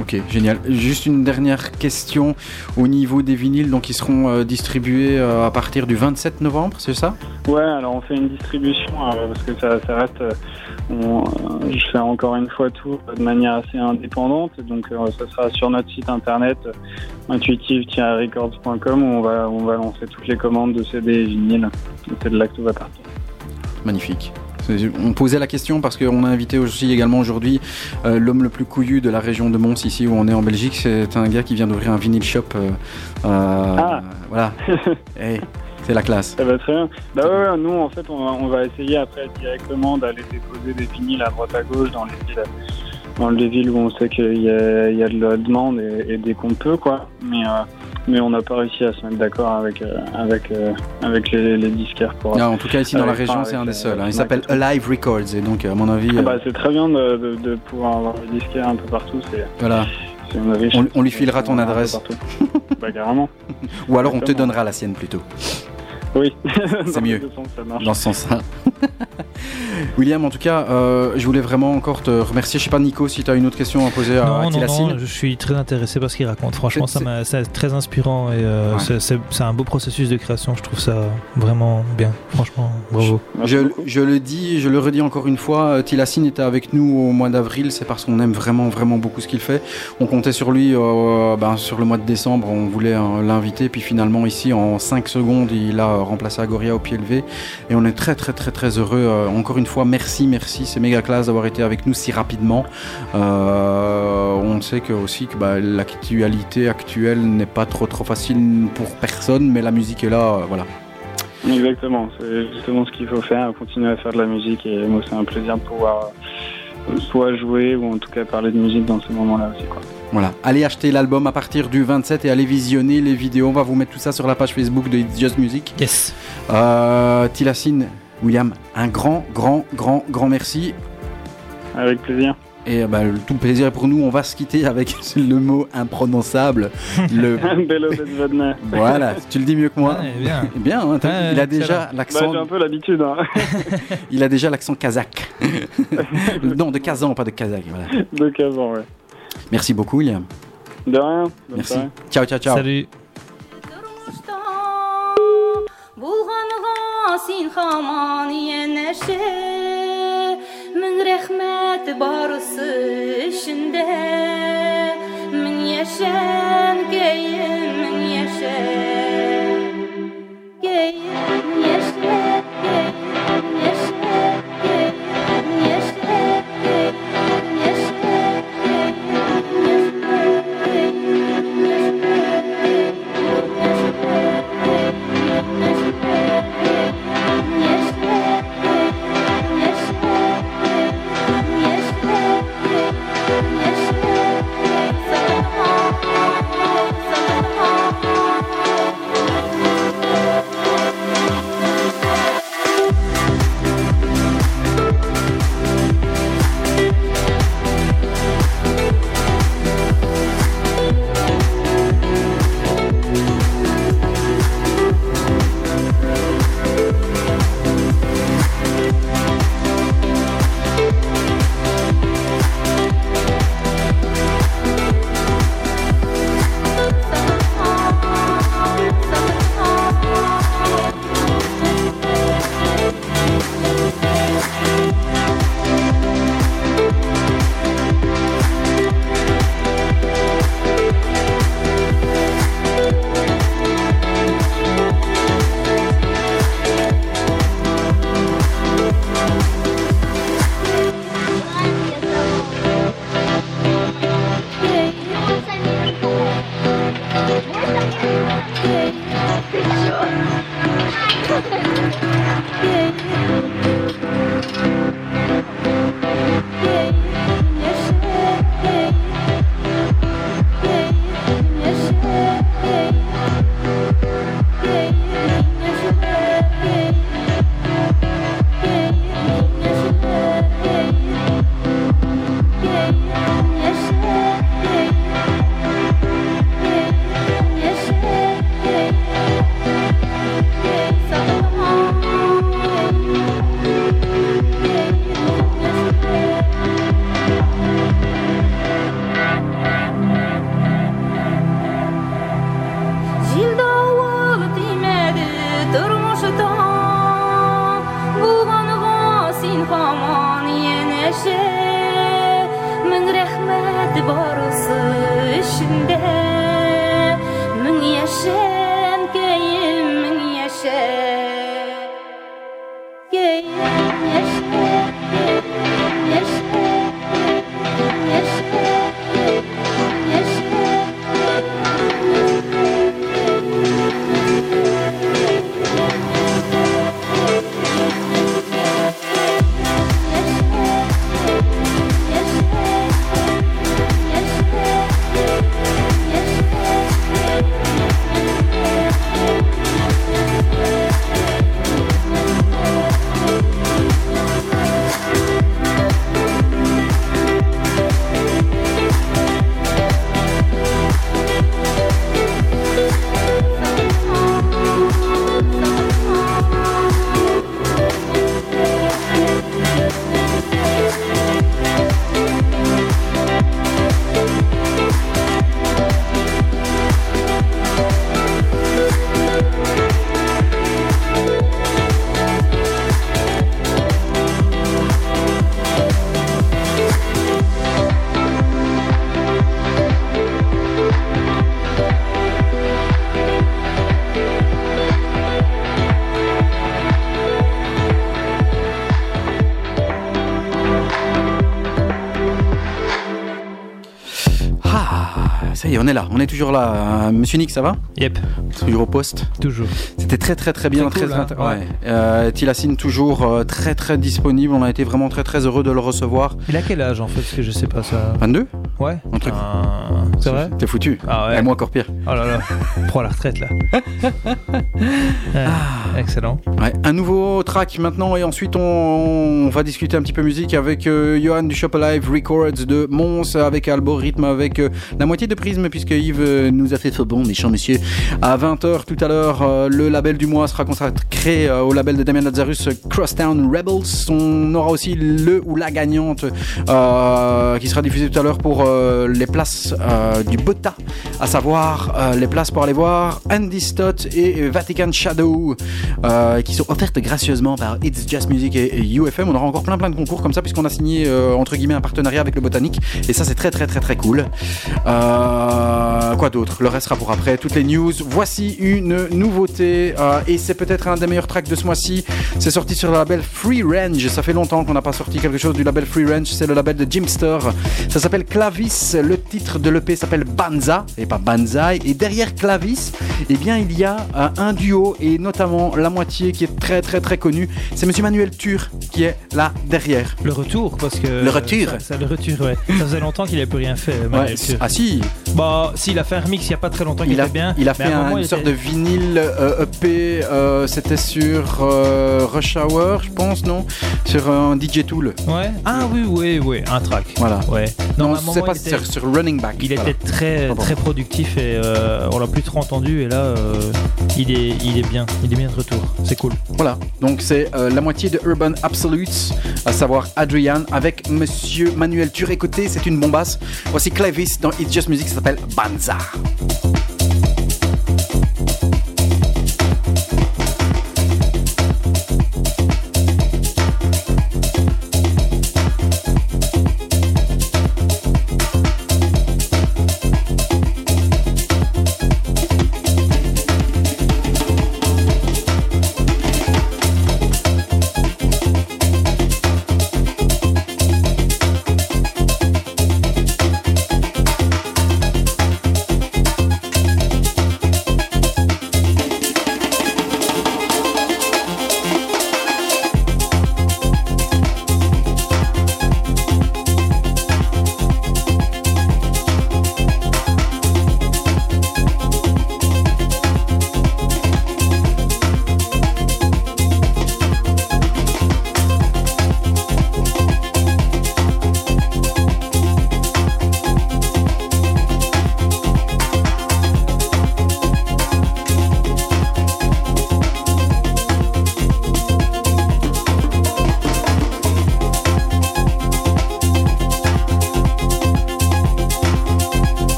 E: Ok, génial. Juste une dernière question au niveau des vinyles, donc ils seront euh, distribués euh, à partir du 27 novembre, c'est ça?
J: Ouais, alors on fait une distribution euh, parce que ça, ça reste. je fais encore une fois tout de manière assez indépendante, donc ça sera sur notre site internet intuitive-records.com où on va, on va lancer toutes les commandes de CD et vinyles. C'est de là que tout va partir.
E: Magnifique. On posait la question parce qu'on a invité aussi également aujourd'hui euh, l'homme le plus couillu de la région de Mons, ici où on est en Belgique. C'est un gars qui vient d'ouvrir un vinyle shop. Euh, euh
J: ah.
E: Voilà. hey, c'est la classe.
J: Ça va très bien. Bah ouais, nous en fait on va, essayer après directement d'aller déposer des vinyles à droite à gauche dans les villes, dans les villes où on sait qu'il y, a, de la demande et, et dès qu'on peut quoi. Mais mais on n'a pas réussi à se mettre d'accord avec, euh, avec, euh, avec les, les, disquaires. Pour,
E: non, en tout cas, ici dans la région, c'est un des seuls. Hein. Il s'appelle Alive Records, et donc, à mon avis.
J: Ah bah, c'est très bien de, de, de, pouvoir avoir des disquaires un peu partout.
E: Voilà. On, on, lui filera ton adresse.
J: bah, carrément.
E: Ou alors on te donnera la sienne plutôt.
J: Oui,
E: c'est mieux. Dans ce sens-là. William, en tout cas, euh, je voulais vraiment encore te remercier. Je sais pas, Nico, si tu as une autre question à poser à, non,
I: non, non, je suis très intéressé par ce qu'il raconte. Franchement, ça c'est très inspirant et euh, c'est un beau processus de création. Je trouve ça vraiment bien. Franchement, bravo.
E: Je, je, le dis, je le redis encore une fois. Euh, Tilassine était avec nous au mois d'avril. C'est parce qu'on aime vraiment, vraiment beaucoup ce qu'il fait. On comptait sur lui euh, ben, sur le mois de décembre. On voulait l'inviter. Puis finalement, ici, en 5 secondes, il a remplacé Agoria au pied levé. Et on est très, très, très, très heureux. encore une fois, merci, merci. C'est méga classe d'avoir été avec nous si rapidement. Euh, on sait que aussi que bah, l'actualité actuelle n'est pas trop trop facile pour personne, mais la musique est là, euh, voilà.
J: Exactement, c'est justement ce qu'il faut faire, continuer à faire de la musique et moi c'est un plaisir de pouvoir euh, soit jouer ou en tout cas parler de musique dans ce moment-là aussi.
E: Voilà, allez acheter l'album à partir du 27 et allez visionner les vidéos. On va vous mettre tout ça sur la page Facebook de It's Just Music.
I: Yes.
E: Euh, Tilassine, William, un grand, grand, grand, grand merci.
J: Avec plaisir.
E: Et bah, tout le plaisir est pour nous. On va se quitter avec le mot imprononçable. Le... voilà, tu le dis mieux que moi.
I: bien.
E: bien hein, il a déjà l'accent.
J: Bah, J'ai un peu l'habitude. Hein.
E: il a déjà l'accent kazakh. non, de Kazan, pas de kazakh. Voilà.
J: De Kazan, ouais.
E: Merci beaucoup, William.
J: De rien.
E: Merci. Ciao, ciao, ciao.
I: Salut.
E: On est là, on est toujours là. Euh, Monsieur Nick, ça va?
I: Yep.
E: Toujours au poste?
I: Toujours.
E: C'était très très très bien,
I: Très
E: très,
I: cool, hein, ouais.
E: ouais. Euh, Tilassine toujours euh, très très disponible. On a été vraiment très très heureux de le recevoir.
I: Il a quel âge en fait? Parce que je sais pas ça.
E: 22
I: Ouais.
E: Truc.
I: Ah, c'est vrai
E: T'es foutu.
I: Ah ouais.
E: Et moi encore pire.
I: Oh là là. Prends la retraite là. Ouais, Excellent.
E: Ouais, un nouveau track maintenant et ensuite on, on va discuter un petit peu musique avec euh, Johan du Shop Alive Records de Mons avec Algorithme avec euh, la moitié de Prisme puisque Yves euh, nous a fait faux bon méchant monsieur à 20h tout à l'heure euh, le label du mois sera consacré euh, au label de Damien Lazarus euh, Crosstown Rebels on aura aussi le ou la gagnante euh, qui sera diffusée tout à l'heure pour euh, les places euh, du Bota, à savoir euh, les places pour aller voir Andy Stott et Vatican Shadow, qui sont offertes gracieusement par It's Just Music et, UFM. On aura encore plein plein de concours comme ça puisqu'on a signé entre guillemets un partenariat avec le Botanique et ça c'est très très très très cool. Quoi d'autre? Le reste sera pour après. Toutes les news. Voici une nouveauté et c'est peut-être un des meilleurs tracks de ce mois-ci. C'est sorti sur le label Free Range. Ça fait longtemps qu'on n'a pas sorti quelque chose du label Free Range. C'est le label de Jimster. Ça s'appelle Clavis. Le titre de l'EP s'appelle Banza et pas Banzai. Et derrière Clavis, eh bien il y a euh, un duo et notamment la moitié qui est très très très connu. C'est Monsieur Manuel Tur qui est là derrière.
I: Le retour, parce que.
E: Le retour.
I: Ça, ça, le retour, ouais. Ça faisait longtemps qu'il n'avait plus rien fait. Manuel
E: Ouais, ah si,
I: Bah, s'il a fait un remix il n'y a pas très longtemps, il,
E: il a,
I: bien.
E: il a fait
I: un moment,
E: une
I: il
E: sorte
I: était-
E: de vinyle euh, EP. euh, C'était sur euh, Rush Hour, je pense, non? Sur un DJ Tool.
I: Ouais. Ah oui, oui, oui, un track.
E: Voilà.
I: Ouais.
E: Non, pas
I: il était-
E: sur, sur Running Back.
I: Il
E: Voilà.
I: était très
E: Pardon.
I: très productif et euh, on l'a plus trop entendu et là euh, il est il est bien il est bien de retour c'est cool
E: Voilà, donc c'est euh, la moitié de Urban Absolutes, à savoir Adrian, avec Monsieur Manuel Tur. Écoutez, c'est une bombasse. Voici Clavis dans It's Just Music, ça s'appelle. Banza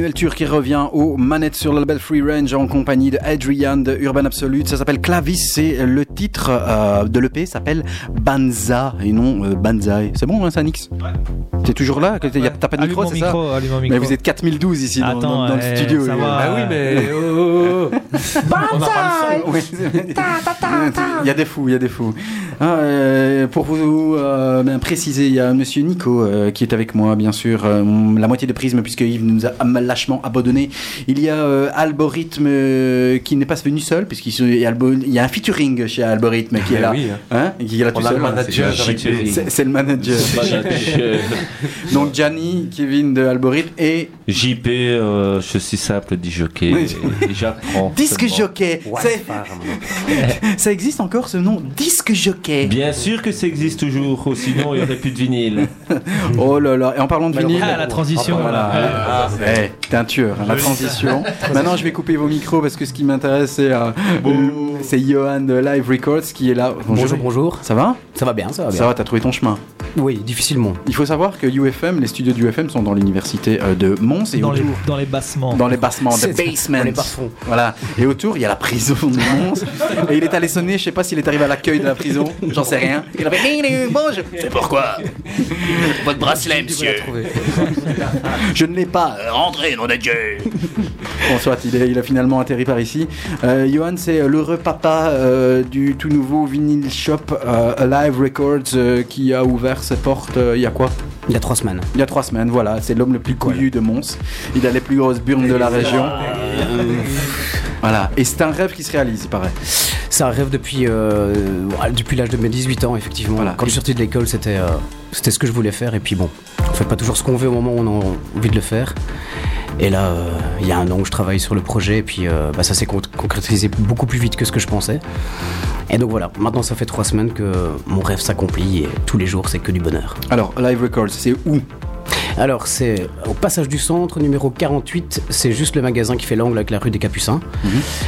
E: Manuel Tur qui revient aux manettes sur le label Free Range en compagnie de Adrian de Urban Absolute. Ça s'appelle Clavis, c'est le titre euh, de l'EP s'appelle Banza et non euh, Banzai. C'est bon, hein, ça, Nix T'es toujours là? T'as ouais. pas de micro, c'est ça?
I: micro, micro.
E: Mais vous êtes 4012 ici
I: Attends,
E: dans, dans, dans
I: eh,
E: le studio.
I: ça va.
G: Bah oui, mais.
E: Il y a des fous, il y a des fous. Ah, euh, pour vous euh, ben, préciser, il y a Monsieur Nico euh, qui est avec moi, bien sûr, euh, la moitié de Prisme, puisque Yves nous a lâchement abandonné. Il y a euh, Algorithme euh, qui n'est pas venu seul, puisqu'il y a y un featuring chez Algorithme qui est
G: Eh
E: là.
G: oui,
E: Hein? Qui est là
G: On
E: tout
G: a
E: seul.
G: le manager
H: c'est
E: le manager. Donc Gianni, Kevin de Algorithme et
G: JP, euh, je suis simple dit jockey. J'apprends.
E: Disque. Jockey. Ça existe encore ce nom, Disque Jockey.
G: Bien sûr que ça existe toujours, ou sinon il n'y aurait plus de vinyle.
E: Oh là là, et en parlant de vinyle.
I: Ah, la transition.
E: Voilà.
I: Ah,
E: t'es un tueur, hein, la transition. Maintenant, je vais couper vos micros parce que ce qui m'intéresse, c'est euh, c'est Johan de Live Records qui est là.
K: Bonjour, bonjour.
E: Ça va?
K: Ça va bien, ça va bien.
E: Ça va, t'as trouvé ton chemin?
K: Oui, difficilement.
E: Il faut savoir que UFM, les studios du UFM sont dans l'université euh, de Mons et
I: dans, les,
E: autour.
I: dans les bassements.
E: Dans les bassements, the basement.
K: dans les bas-fonds.
E: Voilà. Et autour, il y a la prison de Mons. Et il est allé sonner, je sais pas s'il est arrivé à l'accueil de la prison, j'en sais rien. Il a fait Bonjour. C'est pourquoi? Votre bracelet, monsieur. Je ne l'ai pas. Rentrez, nom de Dieu. Bon, soit, il, est- il a finalement atterri par ici. Euh, Johan, c'est l'heureux papa euh, du tout nouveau vinyl shop euh, Alive Records euh, qui a ouvert ses portes euh, il y a quoi?
K: Il y a trois semaines.
E: Il y a trois semaines, voilà. C'est l'homme le plus couillu de Mons. Il a les plus grosses burnes de la région. Voilà. Et c'est un rêve qui se réalise, il paraît.
K: C'est un rêve depuis, euh, depuis l'âge de mes 18 ans, effectivement.
E: Voilà.
K: Quand je suis sorti de l'école, c'était euh, c'était ce que je voulais faire. Et puis bon, on fait pas toujours ce qu'on veut au moment où on a envie de le faire. Et là, euh, il y a un an que je travaille sur le projet. Et puis euh, bah, ça s'est con- concrétisé beaucoup plus vite que ce que je pensais. Et donc voilà, maintenant ça fait trois semaines que mon rêve s'accomplit. Et tous les jours, c'est que du bonheur.
E: Alors, Live Records, c'est où?
K: Alors, c'est au passage du centre, numéro 48. C'est juste le magasin qui fait l'angle avec la rue des Capucins.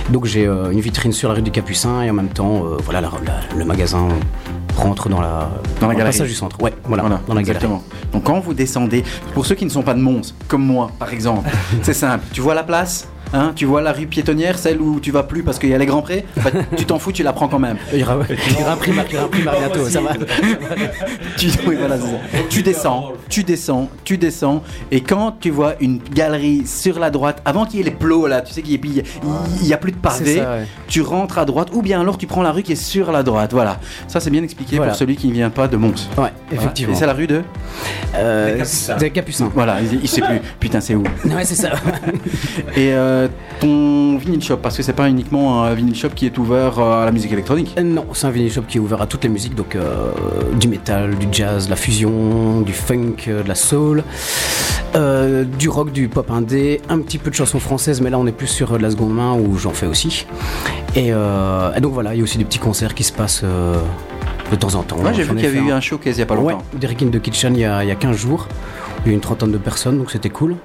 K: Donc, j'ai euh, une vitrine sur la rue des Capucins et en même temps, euh, voilà, la- la- le magasin rentre dans la,
E: Dans la
K: le
E: galerie.
K: passage du centre. Ouais, voilà,
E: Voilà,
K: dans la galerie.
E: exactement. Donc quand vous descendez, pour ceux qui ne sont pas de Mons, comme moi par exemple, c'est simple. Tu vois la place? Hein, tu vois la rue piétonnière, celle où tu vas plus parce qu'il y a les grands prés, bah, tu t'en fous, tu la prends quand même.
K: Il primaire bientôt, ça va.
E: tu, oui, voilà, ça. tu descends, tu descends, tu descends, et quand tu vois une galerie sur la droite, avant qu'il y ait les plots là, tu sais qu'il n'y a, plus de pavés,
K: ça, ouais.
E: tu rentres à droite, ou bien alors tu prends la rue qui est sur la droite. Voilà, ça c'est bien expliqué
K: Voilà.
E: pour celui qui ne vient pas de Mons.
K: Ouais,
E: Voilà.
K: effectivement.
E: Et c'est la rue de?
K: Euh, des Capucins.
E: Voilà, il, il sait plus. Putain, c'est où?
K: Ouais, c'est ça.
E: Et euh, ton vinyl shop, parce que c'est pas uniquement un vinyl shop qui est ouvert euh, à la musique électronique.
K: Euh, Non, c'est un vinyle shop qui est ouvert à toutes les musiques, donc euh, du métal, du jazz, de la fusion, du funk, de la soul, euh, du rock, du pop indé, un petit peu de chansons françaises, mais là on est plus sur de la seconde main où j'en fais aussi. Et, et donc voilà, il y a aussi des petits concerts qui se passent de temps en temps.
E: Ouais, j'ai vu qu'il y avait
K: fait
E: eu
K: un-
E: un showcase il y a pas longtemps.
K: Ouais, Derek in the Kitchen il y, a, il y a 15 jours. Il y a eu une trentaine de personnes, donc c'était cool.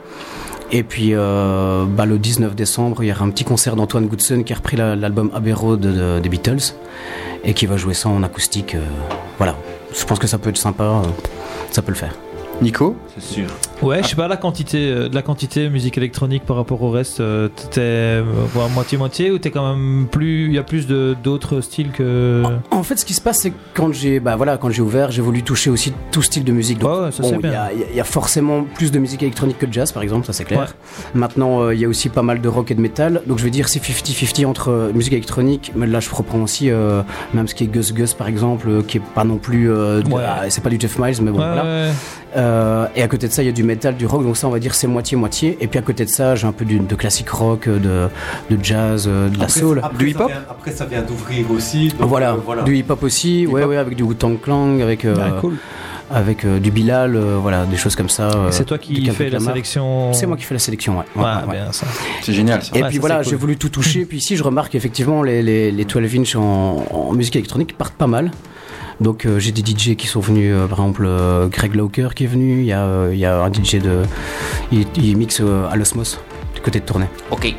K: Et puis euh, bah, le 19 décembre, il y aura un petit concert d'Antoine Goodson qui a repris la- l'album Abbey Road de- de- des Beatles et qui va jouer ça en acoustique. euh, voilà, je pense que ça peut être sympa, euh, ça peut le faire.
E: Nico?
G: C'est sûr.
I: Ouais, je sais pas la quantité, euh, de la quantité musique électronique par rapport au reste. euh, T'es euh, voilà, moitié-moitié ou t'es quand même plus. Il y a plus de- d'autres styles que.
K: En fait, ce qui se passe, c'est que quand j'ai bah, voilà, quand j'ai ouvert, j'ai voulu toucher aussi tout style de musique. Donc,
I: Ouais, ouais, ça,
K: bon, il y, a- il y a forcément plus de musique électronique que de jazz, par exemple, ça c'est clair. Maintenant, euh, il y a aussi pas mal de rock et de métal. Donc, je vais dire c'est 50-50 entre euh, musique électronique, mais là, je reprends aussi euh, même ce qui est Gus Gus, par exemple, qui est pas non plus.
I: Ouais.
K: ah, c'est pas du Jeff Miles, mais bon, voilà. et à côté de ça, il y a du métal, du rock, donc ça, on va dire c'est moitié-moitié. Et puis à côté de ça, j'ai un peu du- de classique rock, euh, de, de jazz, euh, de la
L: Après,
K: soul.
L: après, ça vient- Après, ça vient d'ouvrir aussi. donc,
K: Voilà,
L: euh,
K: du hip-hop aussi, ouais, ouais, avec du Wu-Tang Clan, avec, euh,
I: Ah, cool.
K: avec euh, du Bilal, euh, voilà, des choses comme ça. euh,
I: C'est toi qui
K: du
I: fais la sélection
K: C'est moi qui fais la sélection, ouais.
I: Ouais,
K: ouais.
I: bien ça.
E: C'est génial ça.
K: Et
I: Ouais,
K: puis
I: ça,
K: voilà, j'ai
I: cool.
K: voulu tout toucher. puis ici, je remarque effectivement les, les, les 12 inch en, en musique électronique partent pas mal. Donc euh, j'ai des DJ qui sont venus, euh, par exemple euh, Greg Loker qui est venu, il y, a, euh, il y a un DJ de... Il, il mixe euh, à l'Osmos, du côté de Tournai.
E: Ok.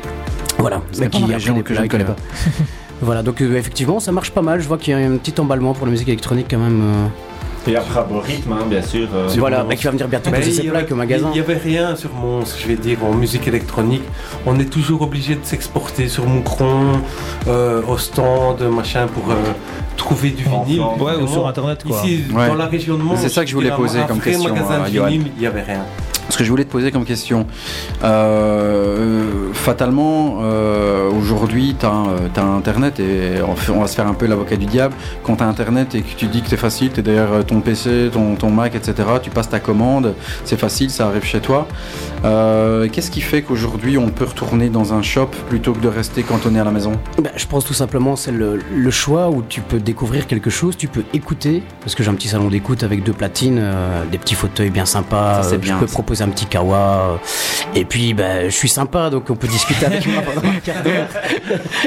K: Voilà,
E: C'est
K: mais qui a des
E: que je ne connais pas.
K: voilà, donc euh, effectivement, ça marche pas mal. Je vois qu'il y a un petit emballement pour la musique électronique quand même.
G: Et après, bon rythme, hein, bien sûr. euh,
K: Voilà, bah, qui va venir bientôt
L: Mais
K: poser ses
L: il
K: au magasin.
L: N'y avait rien sur mon, je vais dire, en musique électronique. On est toujours obligé de s'exporter sur Moucron, euh, au stand, machin, pour euh, trouver du vinyle.
I: Ouais, ou sur Internet, quoi.
L: Ici,
E: Ouais.
L: dans la région de Mons,
E: C'est ça que je voulais poser comme question,
L: magasin
E: euh,
L: de
E: Johan.
L: vinyle, il n'y avait rien.
E: Ce que je voulais te poser comme question, euh, fatalement, euh, aujourd'hui, tu as, Internet et on, va se faire un peu l'avocat du diable. Quand tu as Internet et que tu dis que c'est facile, tu es derrière euh, ton PC, ton, ton Mac, etc., tu passes ta commande, c'est facile, ça arrive chez toi. Euh, Qu'est-ce qui fait qu'aujourd'hui, on peut retourner dans un shop plutôt que de rester cantonné à la maison?
K: Bah, je pense tout simplement c'est le, le choix où tu peux découvrir quelque chose, tu peux écouter, parce que j'ai un petit salon d'écoute avec deux platines, euh, des petits fauteuils bien sympas,
E: Ça, c'est
K: euh,
E: bien,
K: je peux
E: ça.
K: Un petit kawa, euh, et puis bah, je suis sympa donc on peut discuter avec moi pendant un quart d'heure.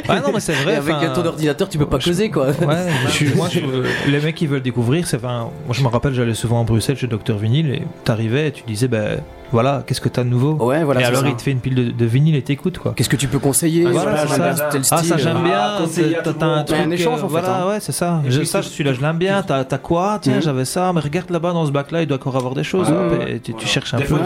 I: Ah non, mais c'est vrai.
K: Et avec
I: enfin,
K: ton ordinateur tu peux pas causer quoi.
I: Ouais, je suis- moi, je- les mecs qui veulent découvrir, c'est. Moi, je me rappelle, j'allais souvent à Bruxelles chez Dr Vinyl et t'arrivais et tu disais, ben voilà, qu'est-ce que t'as de nouveau
K: Ouais, voilà,
I: Et alors,
K: ça.
I: il te fait une pile de, de vinyle et t'écoutes, quoi.
K: Qu'est-ce que tu peux conseiller
I: Voilà,
K: Voilà,
I: c'est
K: j'aime
I: ça. Ah, ça j'aime bien.
G: Ah,
I: t'as- un truc.
K: un échange,
I: euh,
K: en fait,
I: Voilà,
K: hein.
I: ouais, c'est ça. Je- je l'aime bien. T'as quoi? Tiens,
K: Mhm.
I: j'avais ça. Mais regarde là-bas dans ce bac-là, il doit encore avoir des choses.
G: Ouais,
I: et tu, tu cherches un
G: Des
I: peu.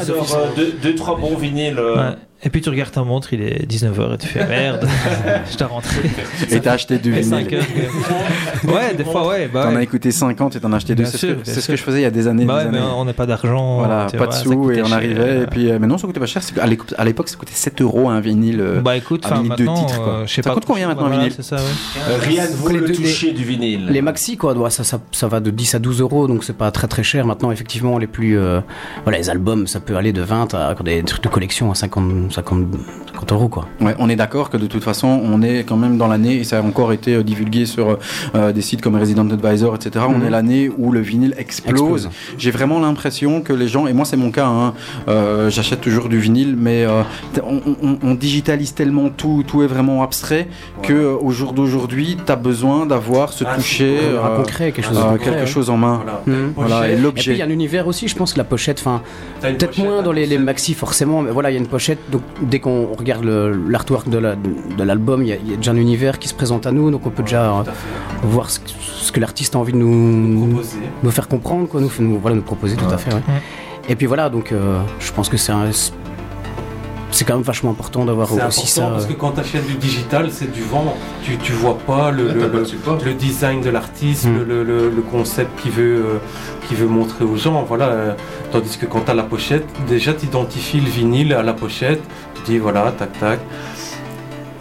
G: deux, deux, trois bons vinyles. euh,
I: Ouais. Et puis tu regardes ta montre, il est 19h et tu fais merde, je t'ai rentré.
E: Et t'as acheté du vinyle.
I: 5 heures, que- Ouais, des fois, ouais. Bah,
E: T'en
I: ouais.
E: as écouté 50 et t'en as acheté deux. C'est ce,
I: sûr,
E: que-
I: bien
E: c'est ce
I: sûr.
E: que je faisais il y a des années.
I: Bah
E: des
I: ouais, mais
E: années.
I: on n'a pas d'argent.
E: Voilà, pas
I: vois,
E: de sous et on
I: cher.
E: arrivait. Et puis, euh, mais non, ça coûtait pas cher. À l'époque, à l'époque, ça coûtait 7 euros un vinyle. euh,
I: Bah écoute,
E: un vinyle de
I: maintenant,
E: titres, quoi.
I: euh, je sais
E: Ça
I: pas.
E: coûte combien maintenant,
I: Voilà,
E: vinyle
I: C'est ça, ouais.
G: Rien ne vaut
K: Les
G: le toucher du vinyle.
K: Les maxi quoi, ça, ça, ça va de 10 à 12 euros, donc c'est pas très très cher. Maintenant, effectivement, les plus, euh, voilà, les albums, ça peut aller de 20 à des trucs de collection à 50, 50, 50 euros quoi.
E: Ouais, on est d'accord que de toute façon, on est quand même dans l'année, et ça a encore été euh, divulgué sur euh, des sites comme Resident Advisor, etc. On
K: Mhm.
E: est l'année où le vinyle explose.
K: Explose.
E: J'ai vraiment l'impression que les gens, et moi c'est mon cas, hein, euh, j'achète toujours du vinyle, mais euh, on, on- on digitalise tellement tout, tout est vraiment abstrait, que euh, au jour d'aujourd'hui, tu as besoin d'avoir ce
L: Un
E: toucher, euh,
K: concret, quelque chose
E: euh,
K: concret,
E: quelque
K: ouais.
E: chose en main.
L: Voilà.
K: Mhm.
E: Voilà, et
L: Pochette.
K: Et puis il y
E: l'objet.
K: a un univers aussi, je pense que la pochette, enfin, peut-être moins
L: un
K: dans les, maxi forcément, mais voilà, il y a une pochette, donc dès qu'on regarde l'artwork de la- de l'album, il y, a- il y a déjà un univers qui se présente à nous, donc on peut déjà euh, voir ce, que- ce que l'artiste a envie de nous, faire comprendre, quoi, nous, nous- voilà, nous proposer, tout à fait. Ouais. Et puis voilà, donc euh, je pense que c'est un- c'est quand même vachement important d'avoir aussi
L: important
K: ça.
L: parce
K: euh,
L: que quand tu achètes du digital, c'est du vent. Tu, tu vois pas le,
H: Ouais,
L: le,
H: pas
L: design de l'artiste,
K: Mm.
L: le, le- le concept qu'il veut, euh, veut montrer aux gens. Voilà. euh, tandis que quand tu as la pochette, déjà tu identifies le vinyle à la pochette. Tu dis voilà, tac tac.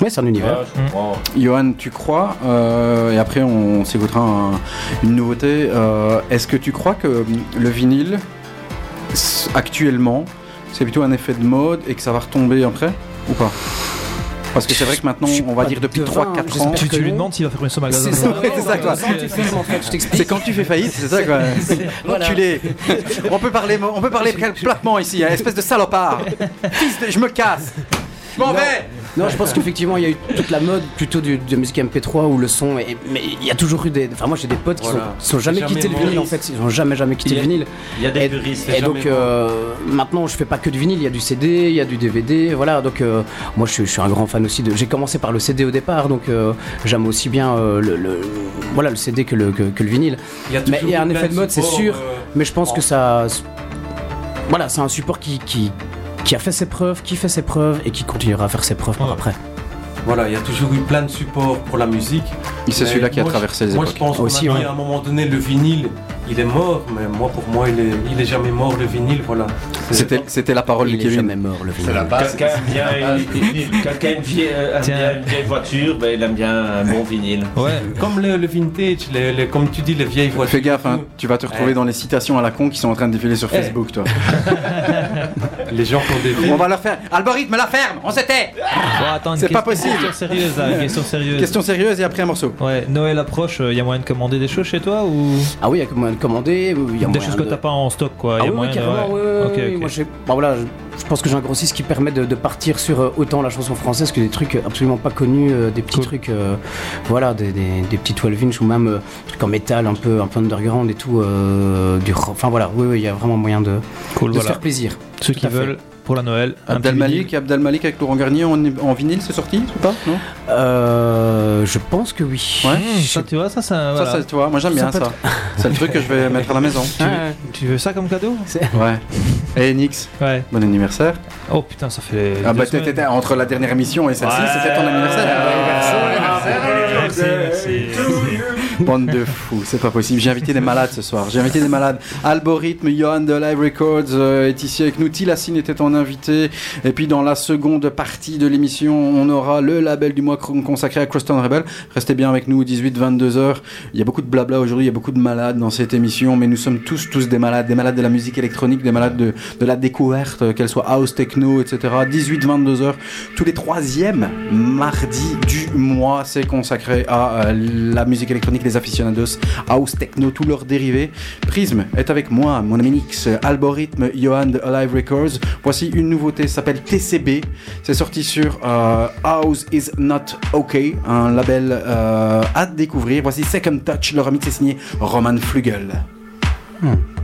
K: Ouais, c'est un univers.
G: Ouais, je comprends.
E: Johan, tu crois, euh, et après on s'écoutera un- une nouveauté, euh, est-ce que tu crois que euh, le vinyle, actuellement, c'est plutôt un effet de mode et que ça va retomber après Ou pas? Parce que c'est vrai que maintenant, on va dire depuis
K: devin,
E: 3-4
K: j'espère
E: ans,
I: Tu, lui demandes s'il va fermer son magasin.
K: C'est ça,
E: Ouais, c'est ça, quoi. C'est quand tu fais faillite, c'est ça quoi.
K: Voilà.
E: Enculé. On peut parler, on peut parler platement ici, hein, espèce de salopard. Fils de- Je me casse. Je m'en vais
K: Non, je pense qu'effectivement, il y a eu toute la mode plutôt du, de musique MP3 où le son. Est, mais il y a toujours eu des. Enfin, moi j'ai des potes qui
L: Voilà.
K: sont, sont jamais
L: Jamais
K: quitté le vinyle en fait. Ils ont jamais jamais quitté le vinyle.
G: Il y a des
K: Et-
G: puristes.
K: Et donc euh, maintenant, je fais pas que du vinyle. Il y a du CD, il y a du DVD. Voilà. Donc euh, moi, je, suis- je suis un grand fan aussi de. J'ai commencé par le CD au départ, donc euh, j'aime aussi bien euh, le, le- voilà le CD que le que, que le vinyle.
L: Il y a
K: Mais il y a un effet de mode, c'est sûr. Mais je pense
L: en-
K: que ça. Voilà, c'est un support qui, qui qui a fait ses preuves, qui fait ses preuves et qui continuera à faire ses preuves par après.
L: Voilà, il y a toujours eu plein de supports pour la musique.
E: Et c'est celui-là qui a
L: moi,
E: traversé les
L: Moi,
E: époques.
L: je pense
K: Aussi,
L: qu'à
K: ouais.
L: un moment donné, le vinyle, il est mort. Mais moi, pour moi, il est, il est jamais mort, le vinyle. Voilà.
E: C'était c'était la parole de
K: Il est
E: Kevin.
K: jamais mort le
H: C'est la
K: vinyle.
H: base.
G: Quelqu'un aime bien une, quelqu'un aime vie- euh, aime bien une vieille voiture, ben, il aime bien un bon vinyle.
I: Ouais.
L: Comme le, le vintage, les, les- comme tu dis, les vieilles voitures.
E: Fais gaffe, hein, tu vas te retrouver
L: Ouais.
E: dans les citations à la con qui sont en train de défiler sur. Facebook, toi.
L: Les gens qui ont des.
E: On va leur faire. Algorithme, la ferme, on s'était
I: Bon, attends, une
E: C'est pas possible.
I: Question sérieuse, là, une question sérieuse.
E: Question sérieuse et après un morceau.
I: Ouais, Noël approche, il y a moyen de commander des choses chez toi ou?
K: Ah oui, il y a moyen de commander. Il y a
I: des choses que
K: de-
I: t'as pas en stock quoi.
K: Ah
I: Il y a
K: oui, oui,
I: de- ouais.
K: Moi, bah, voilà, je, je pense que j'ai un grossiste qui permet de, de partir sur euh, autant la chanson française que des trucs absolument pas connus, euh, des petits
I: Cool.
K: trucs, euh, voilà, des, des, des petits 12 inch ou même euh, trucs en métal un peu, un peu underground et tout, du, enfin voilà, oui, oui, il y a vraiment moyen de,
I: Cool,
K: se faire plaisir.
I: Ceux qui
K: fait.
I: Pour la Noël. un
E: Abdel
I: petit
E: Malik, Abdel Malik avec Laurent Garnier en, en vinyle, c'est sorti ou pas Non
K: Euh, je pense que oui.
E: Ouais.
I: vinyle. Ça, tu vois, ça, ça.
E: Ça,
I: voilà.
E: ça, tu vois, moi j'aime bien
K: Ça.
E: C'est le truc que je vais mettre à la maison.
I: Tu, veux, tu veux ça comme cadeau?
E: Ouais. Et Nix,
I: Ouais.
E: bon anniversaire.
I: Oh putain, ça fait.
E: Ah
I: deux
E: bah t'étais entre la dernière émission et celle-ci,
I: Ouais.
E: c'était ton anniversaire.
I: Merci, merci, merci.
E: Bande de fous, c'est pas possible. J'ai invité des malades ce soir. J'ai invité des malades. Algorithme, Johan de Live Records euh, est ici avec nous. Tilassine était ton invité. Et puis dans la seconde partie de l'émission, on aura le label du mois cr- consacré à Crosstown Rebel. Restez bien avec nous, 18-22 heures. Il y a beaucoup de blabla aujourd'hui, il y a beaucoup de malades dans cette émission, mais nous sommes tous, tous des malades. Des malades de la musique électronique, des malades de, de la découverte, euh, qu'elle soit house, techno, etc. 18-22 heures. Tous les troisièmes mardis du mois, c'est consacré à euh, la musique électronique, les aficionados, house, techno, tous leurs dérivés. Prism est avec moi, mon ami Nix, Algorithme, Johan de Alive Records. Voici une nouveauté, s'appelle TCB. C'est sorti sur euh, House is Not OK, un label euh, à découvrir. Voici Second Touch, leur remix est signé Roman Flugel.
M: Thank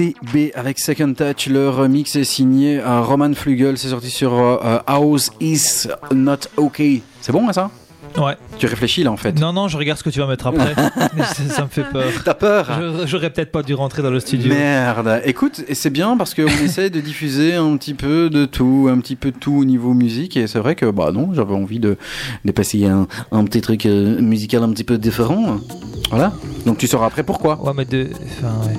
E: TCB avec Second Touch. Le remix est signé à Roman Flugel. C'est sorti sur euh, House is Not Okay. C'est bon, hein, ça?
I: Ouais.
E: Tu réfléchis là en fait.
I: Non, non, je regarde ce que tu vas mettre après. ça, ça me fait peur.
E: T'as peur
I: Je- J'aurais peut-être pas dû rentrer dans le studio.
E: Merde. Écoute, et c'est bien parce qu'on essaie de diffuser un petit peu de tout, un petit peu de tout au niveau musique. Et c'est vrai que, bah non, j'avais envie de, de passer un, un petit truc euh, musical un petit peu différent. Voilà. Donc tu sauras après pourquoi.
I: Ouais, mais de... enfin,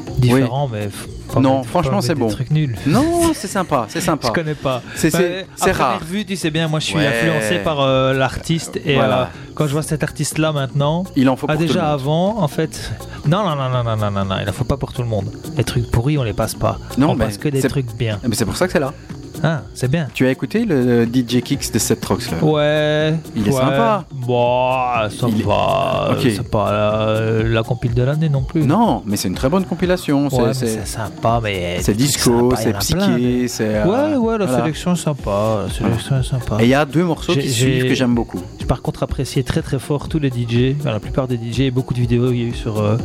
E: non, franchement, c'est bon.
I: Truc nul.
E: Non, c'est sympa, c'est sympa.
I: Je connais pas.
E: C'est
I: bah,
E: rare.
I: Vue, tu sais bien, moi, je suis influencé par euh, l'artiste et euh, quand je vois cet artiste-là maintenant,
E: il en faut
I: ah,
E: pour
I: déjà avant, en fait. Non, non, non, non, non, non, non, il en faut pas pour tout le monde. Les trucs pourris, on les passe pas.
E: Non,
I: on
E: mais
I: passe que des trucs bien.
E: Mais c'est pour ça que c'est là.
I: Ah, c'est bien.
E: Tu as écouté le euh, DJ Kicks de, sept,
I: Ouais.
E: Il est
I: ouais.
E: sympa.
I: Bon, ça
E: Il est-
I: va.
E: Ok.
I: C'est pas la, la compile de l'année non plus.
E: Non, mais c'est une très bonne compilation. c'est-
I: Ouais, sympa, mais.
E: c'est disco, c'est psyché, c'est. euh,
I: Ouais, ouais, la
E: voilà.
I: sélection est sympa. La sélection est sympa.
E: Et il y a deux morceaux qui suivent que j'aime beaucoup.
I: J'ai par contre apprécié très très fort tous les DJ, enfin, la plupart des DJ, et beaucoup de vidéos il y a eu sur, euh,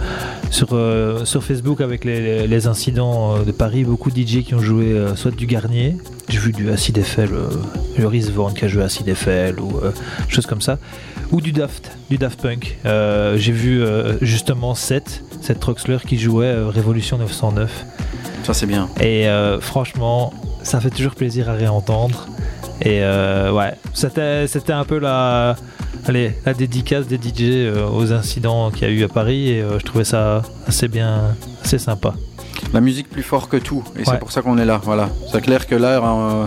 I: sur, euh, sur Facebook avec les, incidents euh, de Paris, beaucoup de DJ qui ont joué euh, soit du Garnier, j'ai vu du Acid FL, euh, Loris Vaughan qui a joué Acid FL ou euh, choses comme ça, ou du Daft, du Daft Punk. Euh, j'ai vu euh, justement Seth, Seth Troxler qui jouait Révolution 909.
E: Ça c'est bien.
I: Et franchement, ça fait toujours plaisir à réentendre. Et euh, ouais, c'était c'était un peu la, allez, la dédicace des DJ euh, aux incidents qu'il y a eu à Paris et euh, je trouvais ça assez bien, assez sympa.
E: La musique plus fort que tout, et
I: Ouais.
E: c'est pour ça qu'on est là. Voilà. C'est clair que là, euh,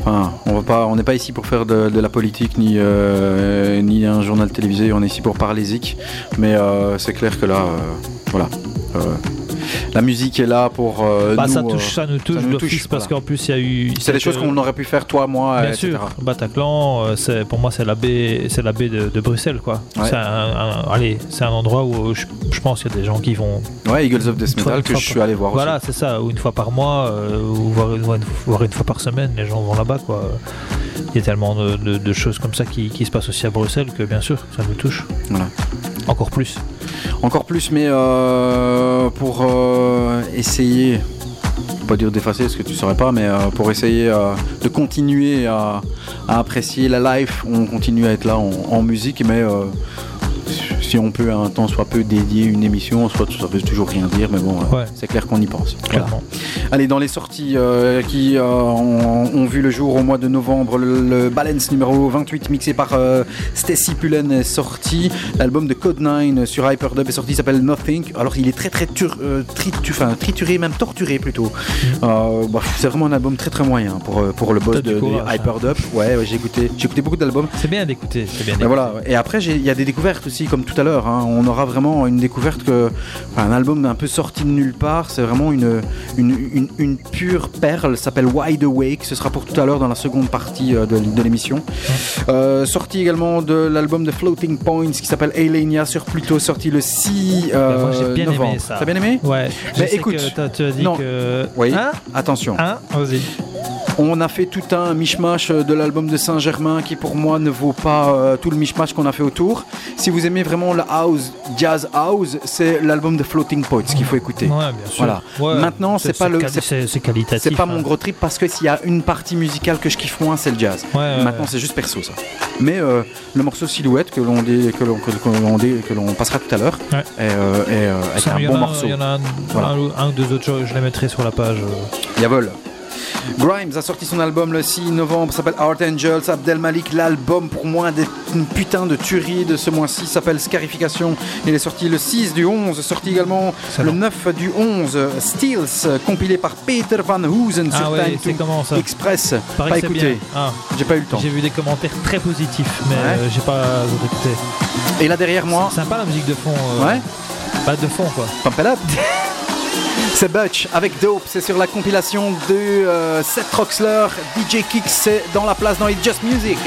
E: enfin, on va pas, on n'est pas ici pour faire de, de la politique ni euh, ni un journal télévisé. On est ici pour parler zik. Mais euh, c'est clair que là, voilà. Euh, la musique est là pour euh,
I: Bah,
E: nous,
I: ça,
E: euh,
I: touche, ça nous touche d'office parce
E: voilà.
I: qu'en plus il y a eu.
E: C'est des choses qu'on aurait pu faire toi, moi,
I: Bien
E: etc.
I: sûr, Bataclan, euh, c'est pour moi c'est la baie, c'est la baie de, de Bruxelles quoi.
E: Ouais.
I: C'est un, un- allez, c'est un endroit où je, je pense qu'il y a des gens qui vont.
E: Ouais, Eagles of Death Metal que je suis allé voir
I: Voilà, c'est ça, ou une fois par mois, euh, ou voire une, voire une fois par semaine, les gens vont là-bas quoi. Il y a tellement de, de- de choses comme ça qui, qui se passent aussi à Bruxelles que bien sûr ça nous touche.
E: Voilà.
I: Encore plus.
E: Encore plus, mais euh, pour euh, essayer, pas dire d'effacer ce que tu saurais pas, mais euh, pour essayer de continuer à, apprécier la life, on continue à être là en, musique, mais si on peut un temps soit peu dédier une émission, soit ça veut toujours rien dire, mais bon,
I: Ouais.
E: c'est clair qu'on y pense. Voilà. Allez, dans les sorties euh, qui euh, ont, ont vu le jour au mois de novembre, le, le Balance numéro 28 mixé par euh, Stacy Pullen est sorti. L'album de Code 9 sur Hyperdub est sorti, il s'appelle Nothing. Alors il est très très tur- euh, tritu- enfin, trituré, même torturé plutôt. Euh, bah, c'est vraiment un album très très moyen pour, euh, pour le boss de, de
I: courage, hein.
E: Hyperdub. Ouais, ouais, j'ai écouté, écouté beaucoup d'albums.
I: C'est bien d'écouter, c'est bien
E: Ben voilà. Et après, il y a des découvertes aussi, comme tout à l'heure. hein. On aura vraiment une découverte que, enfin, un album un peu sorti de nulle part. C'est vraiment une, une, une, une pure perle. S'appelle Wide Awake. Ce sera pour tout à l'heure dans la seconde partie euh, de, de l'émission. Euh, sorti également de l'album de Floating Points qui s'appelle Alenia sur Pluto, sorti le 6 euh,
I: j'ai bien
E: novembre.
I: aimé ça.
E: T'as bien aimé?
I: Ouais.
E: Mais
I: sais
E: écoute,
I: que tu as dit
E: non.
I: que.
E: Oui.
I: Hein?
E: Attention.
I: Hein? Vas-y.
E: On a fait tout un mishmash euh, de l'album de Saint-Germain qui pour moi ne vaut pas euh, tout le mishmash qu'on a fait autour. Si vous aimez vraiment la house, jazz house, c'est l'album de Floating Points qu'il faut écouter.
I: Ouais, bien sûr.
E: Voilà.
I: Ouais,
E: Maintenant, c'est pas le,
I: c'est qualitatif.
E: c'est pas
I: hein.
E: mon gros trip parce que s'il y a une partie musicale que je kiffe moins, c'est le jazz.
I: Ouais,
E: Maintenant, c'est juste perso ça. Mais euh, le morceau Silhouette que l'on que l'on que l'on dé- que l'on passera tout à l'heure est, euh, est, euh, est un bon
I: a-
E: morceau.
I: Il y en a un,
E: Voilà.
I: un ou- un ou deux autres, je, je les mettrai sur la page.
E: Yavol. Grimes a sorti son album le 6 novembre, s'appelle Art Angels. Abdel Malik, l'album pour moi des- une putain de tuerie de ce mois-ci s'appelle Scarification. Il est sorti le 6 du 11, sorti également le 9 du 11. Steels, compilé par Peter Van Hoosen
I: Ah
E: sur
I: ouais,
E: Time
I: c'est
E: to
I: comment ça?
E: Express.
I: Paraît
E: Pas écouté.
I: Ah.
E: J'ai pas eu le temps.
I: J'ai vu des commentaires très positifs, mais
E: Ouais.
I: euh, j'ai pas écouté.
E: Et là derrière moi,
I: C'est sympa la musique de fond. euh,
E: Ouais.
I: Pas de fond quoi.
E: Pump it up. C'est Butch avec Dope, c'est sur la compilation de euh, Seth Troxler, DJ Kicks, c'est dans la place dans It's Just Music.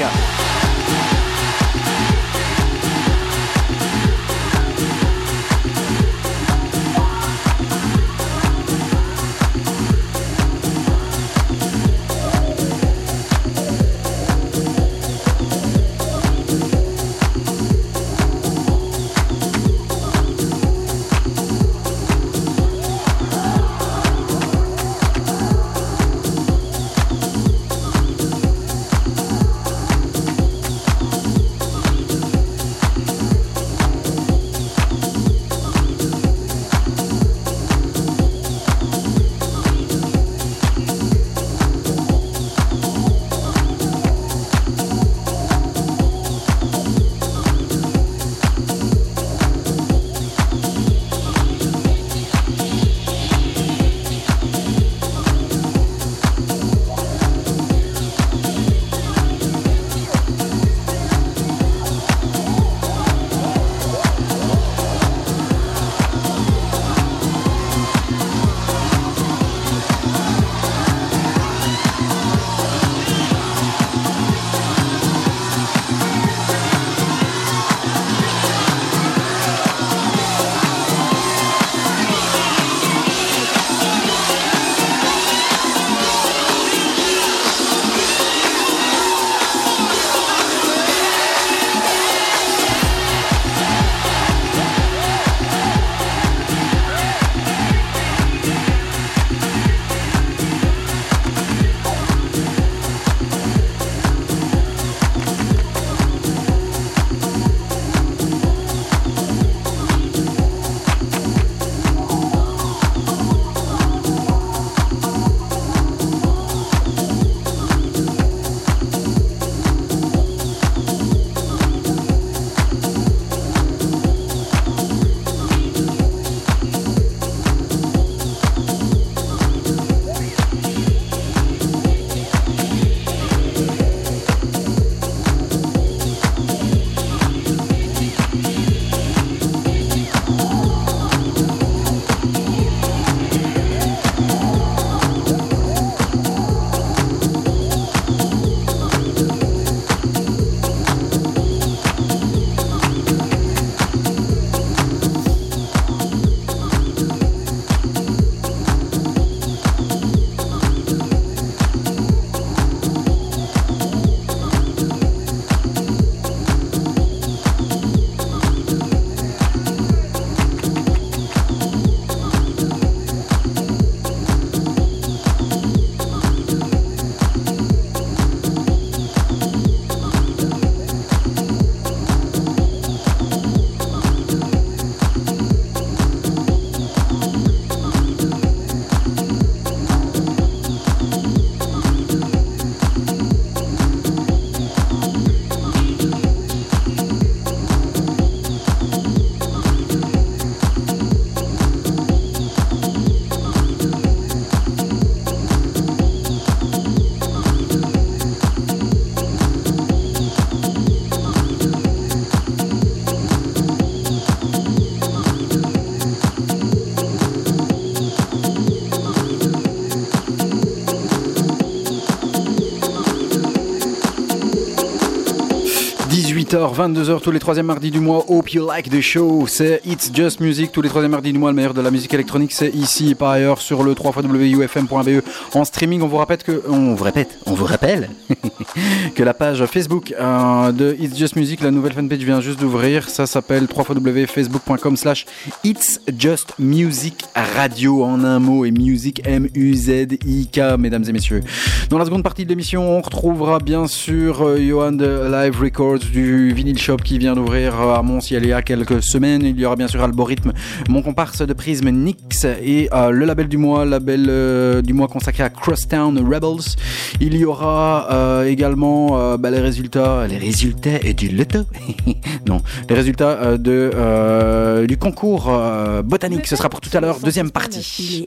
E: 18h, 22h tous les troisièmes mardis du mois. Hope you like the show. C'est It's Just Music tous les troisièmes mardis du mois. Le meilleur de la musique électronique, c'est ici et par ailleurs sur le 3 wufm.be en streaming. On vous répète que, on vous répète, on vous rappelle que la page Facebook euh, de It's Just Music, la nouvelle fanpage vient juste d'ouvrir. Ça s'appelle www.facebook.com slash It's Just Music Radio en un mot et music M-U-Z-I-K, mesdames et messieurs. Dans la seconde partie de l'émission, on retrouvera bien sûr euh, Johan de Live Records du Vinyl Shop qui vient d'ouvrir à Mons il y a quelques semaines. Il y aura bien sûr Algorithme, mon comparse de Prism Nix et euh, le label du mois, label euh, du mois consacré à Crosstown Rebels. Il y aura euh, également euh, bah, les résultats, les résultats du loto. non, les résultats euh, de, euh, du concours euh, botanique. Ce sera pour tout à l'heure, deuxième partie.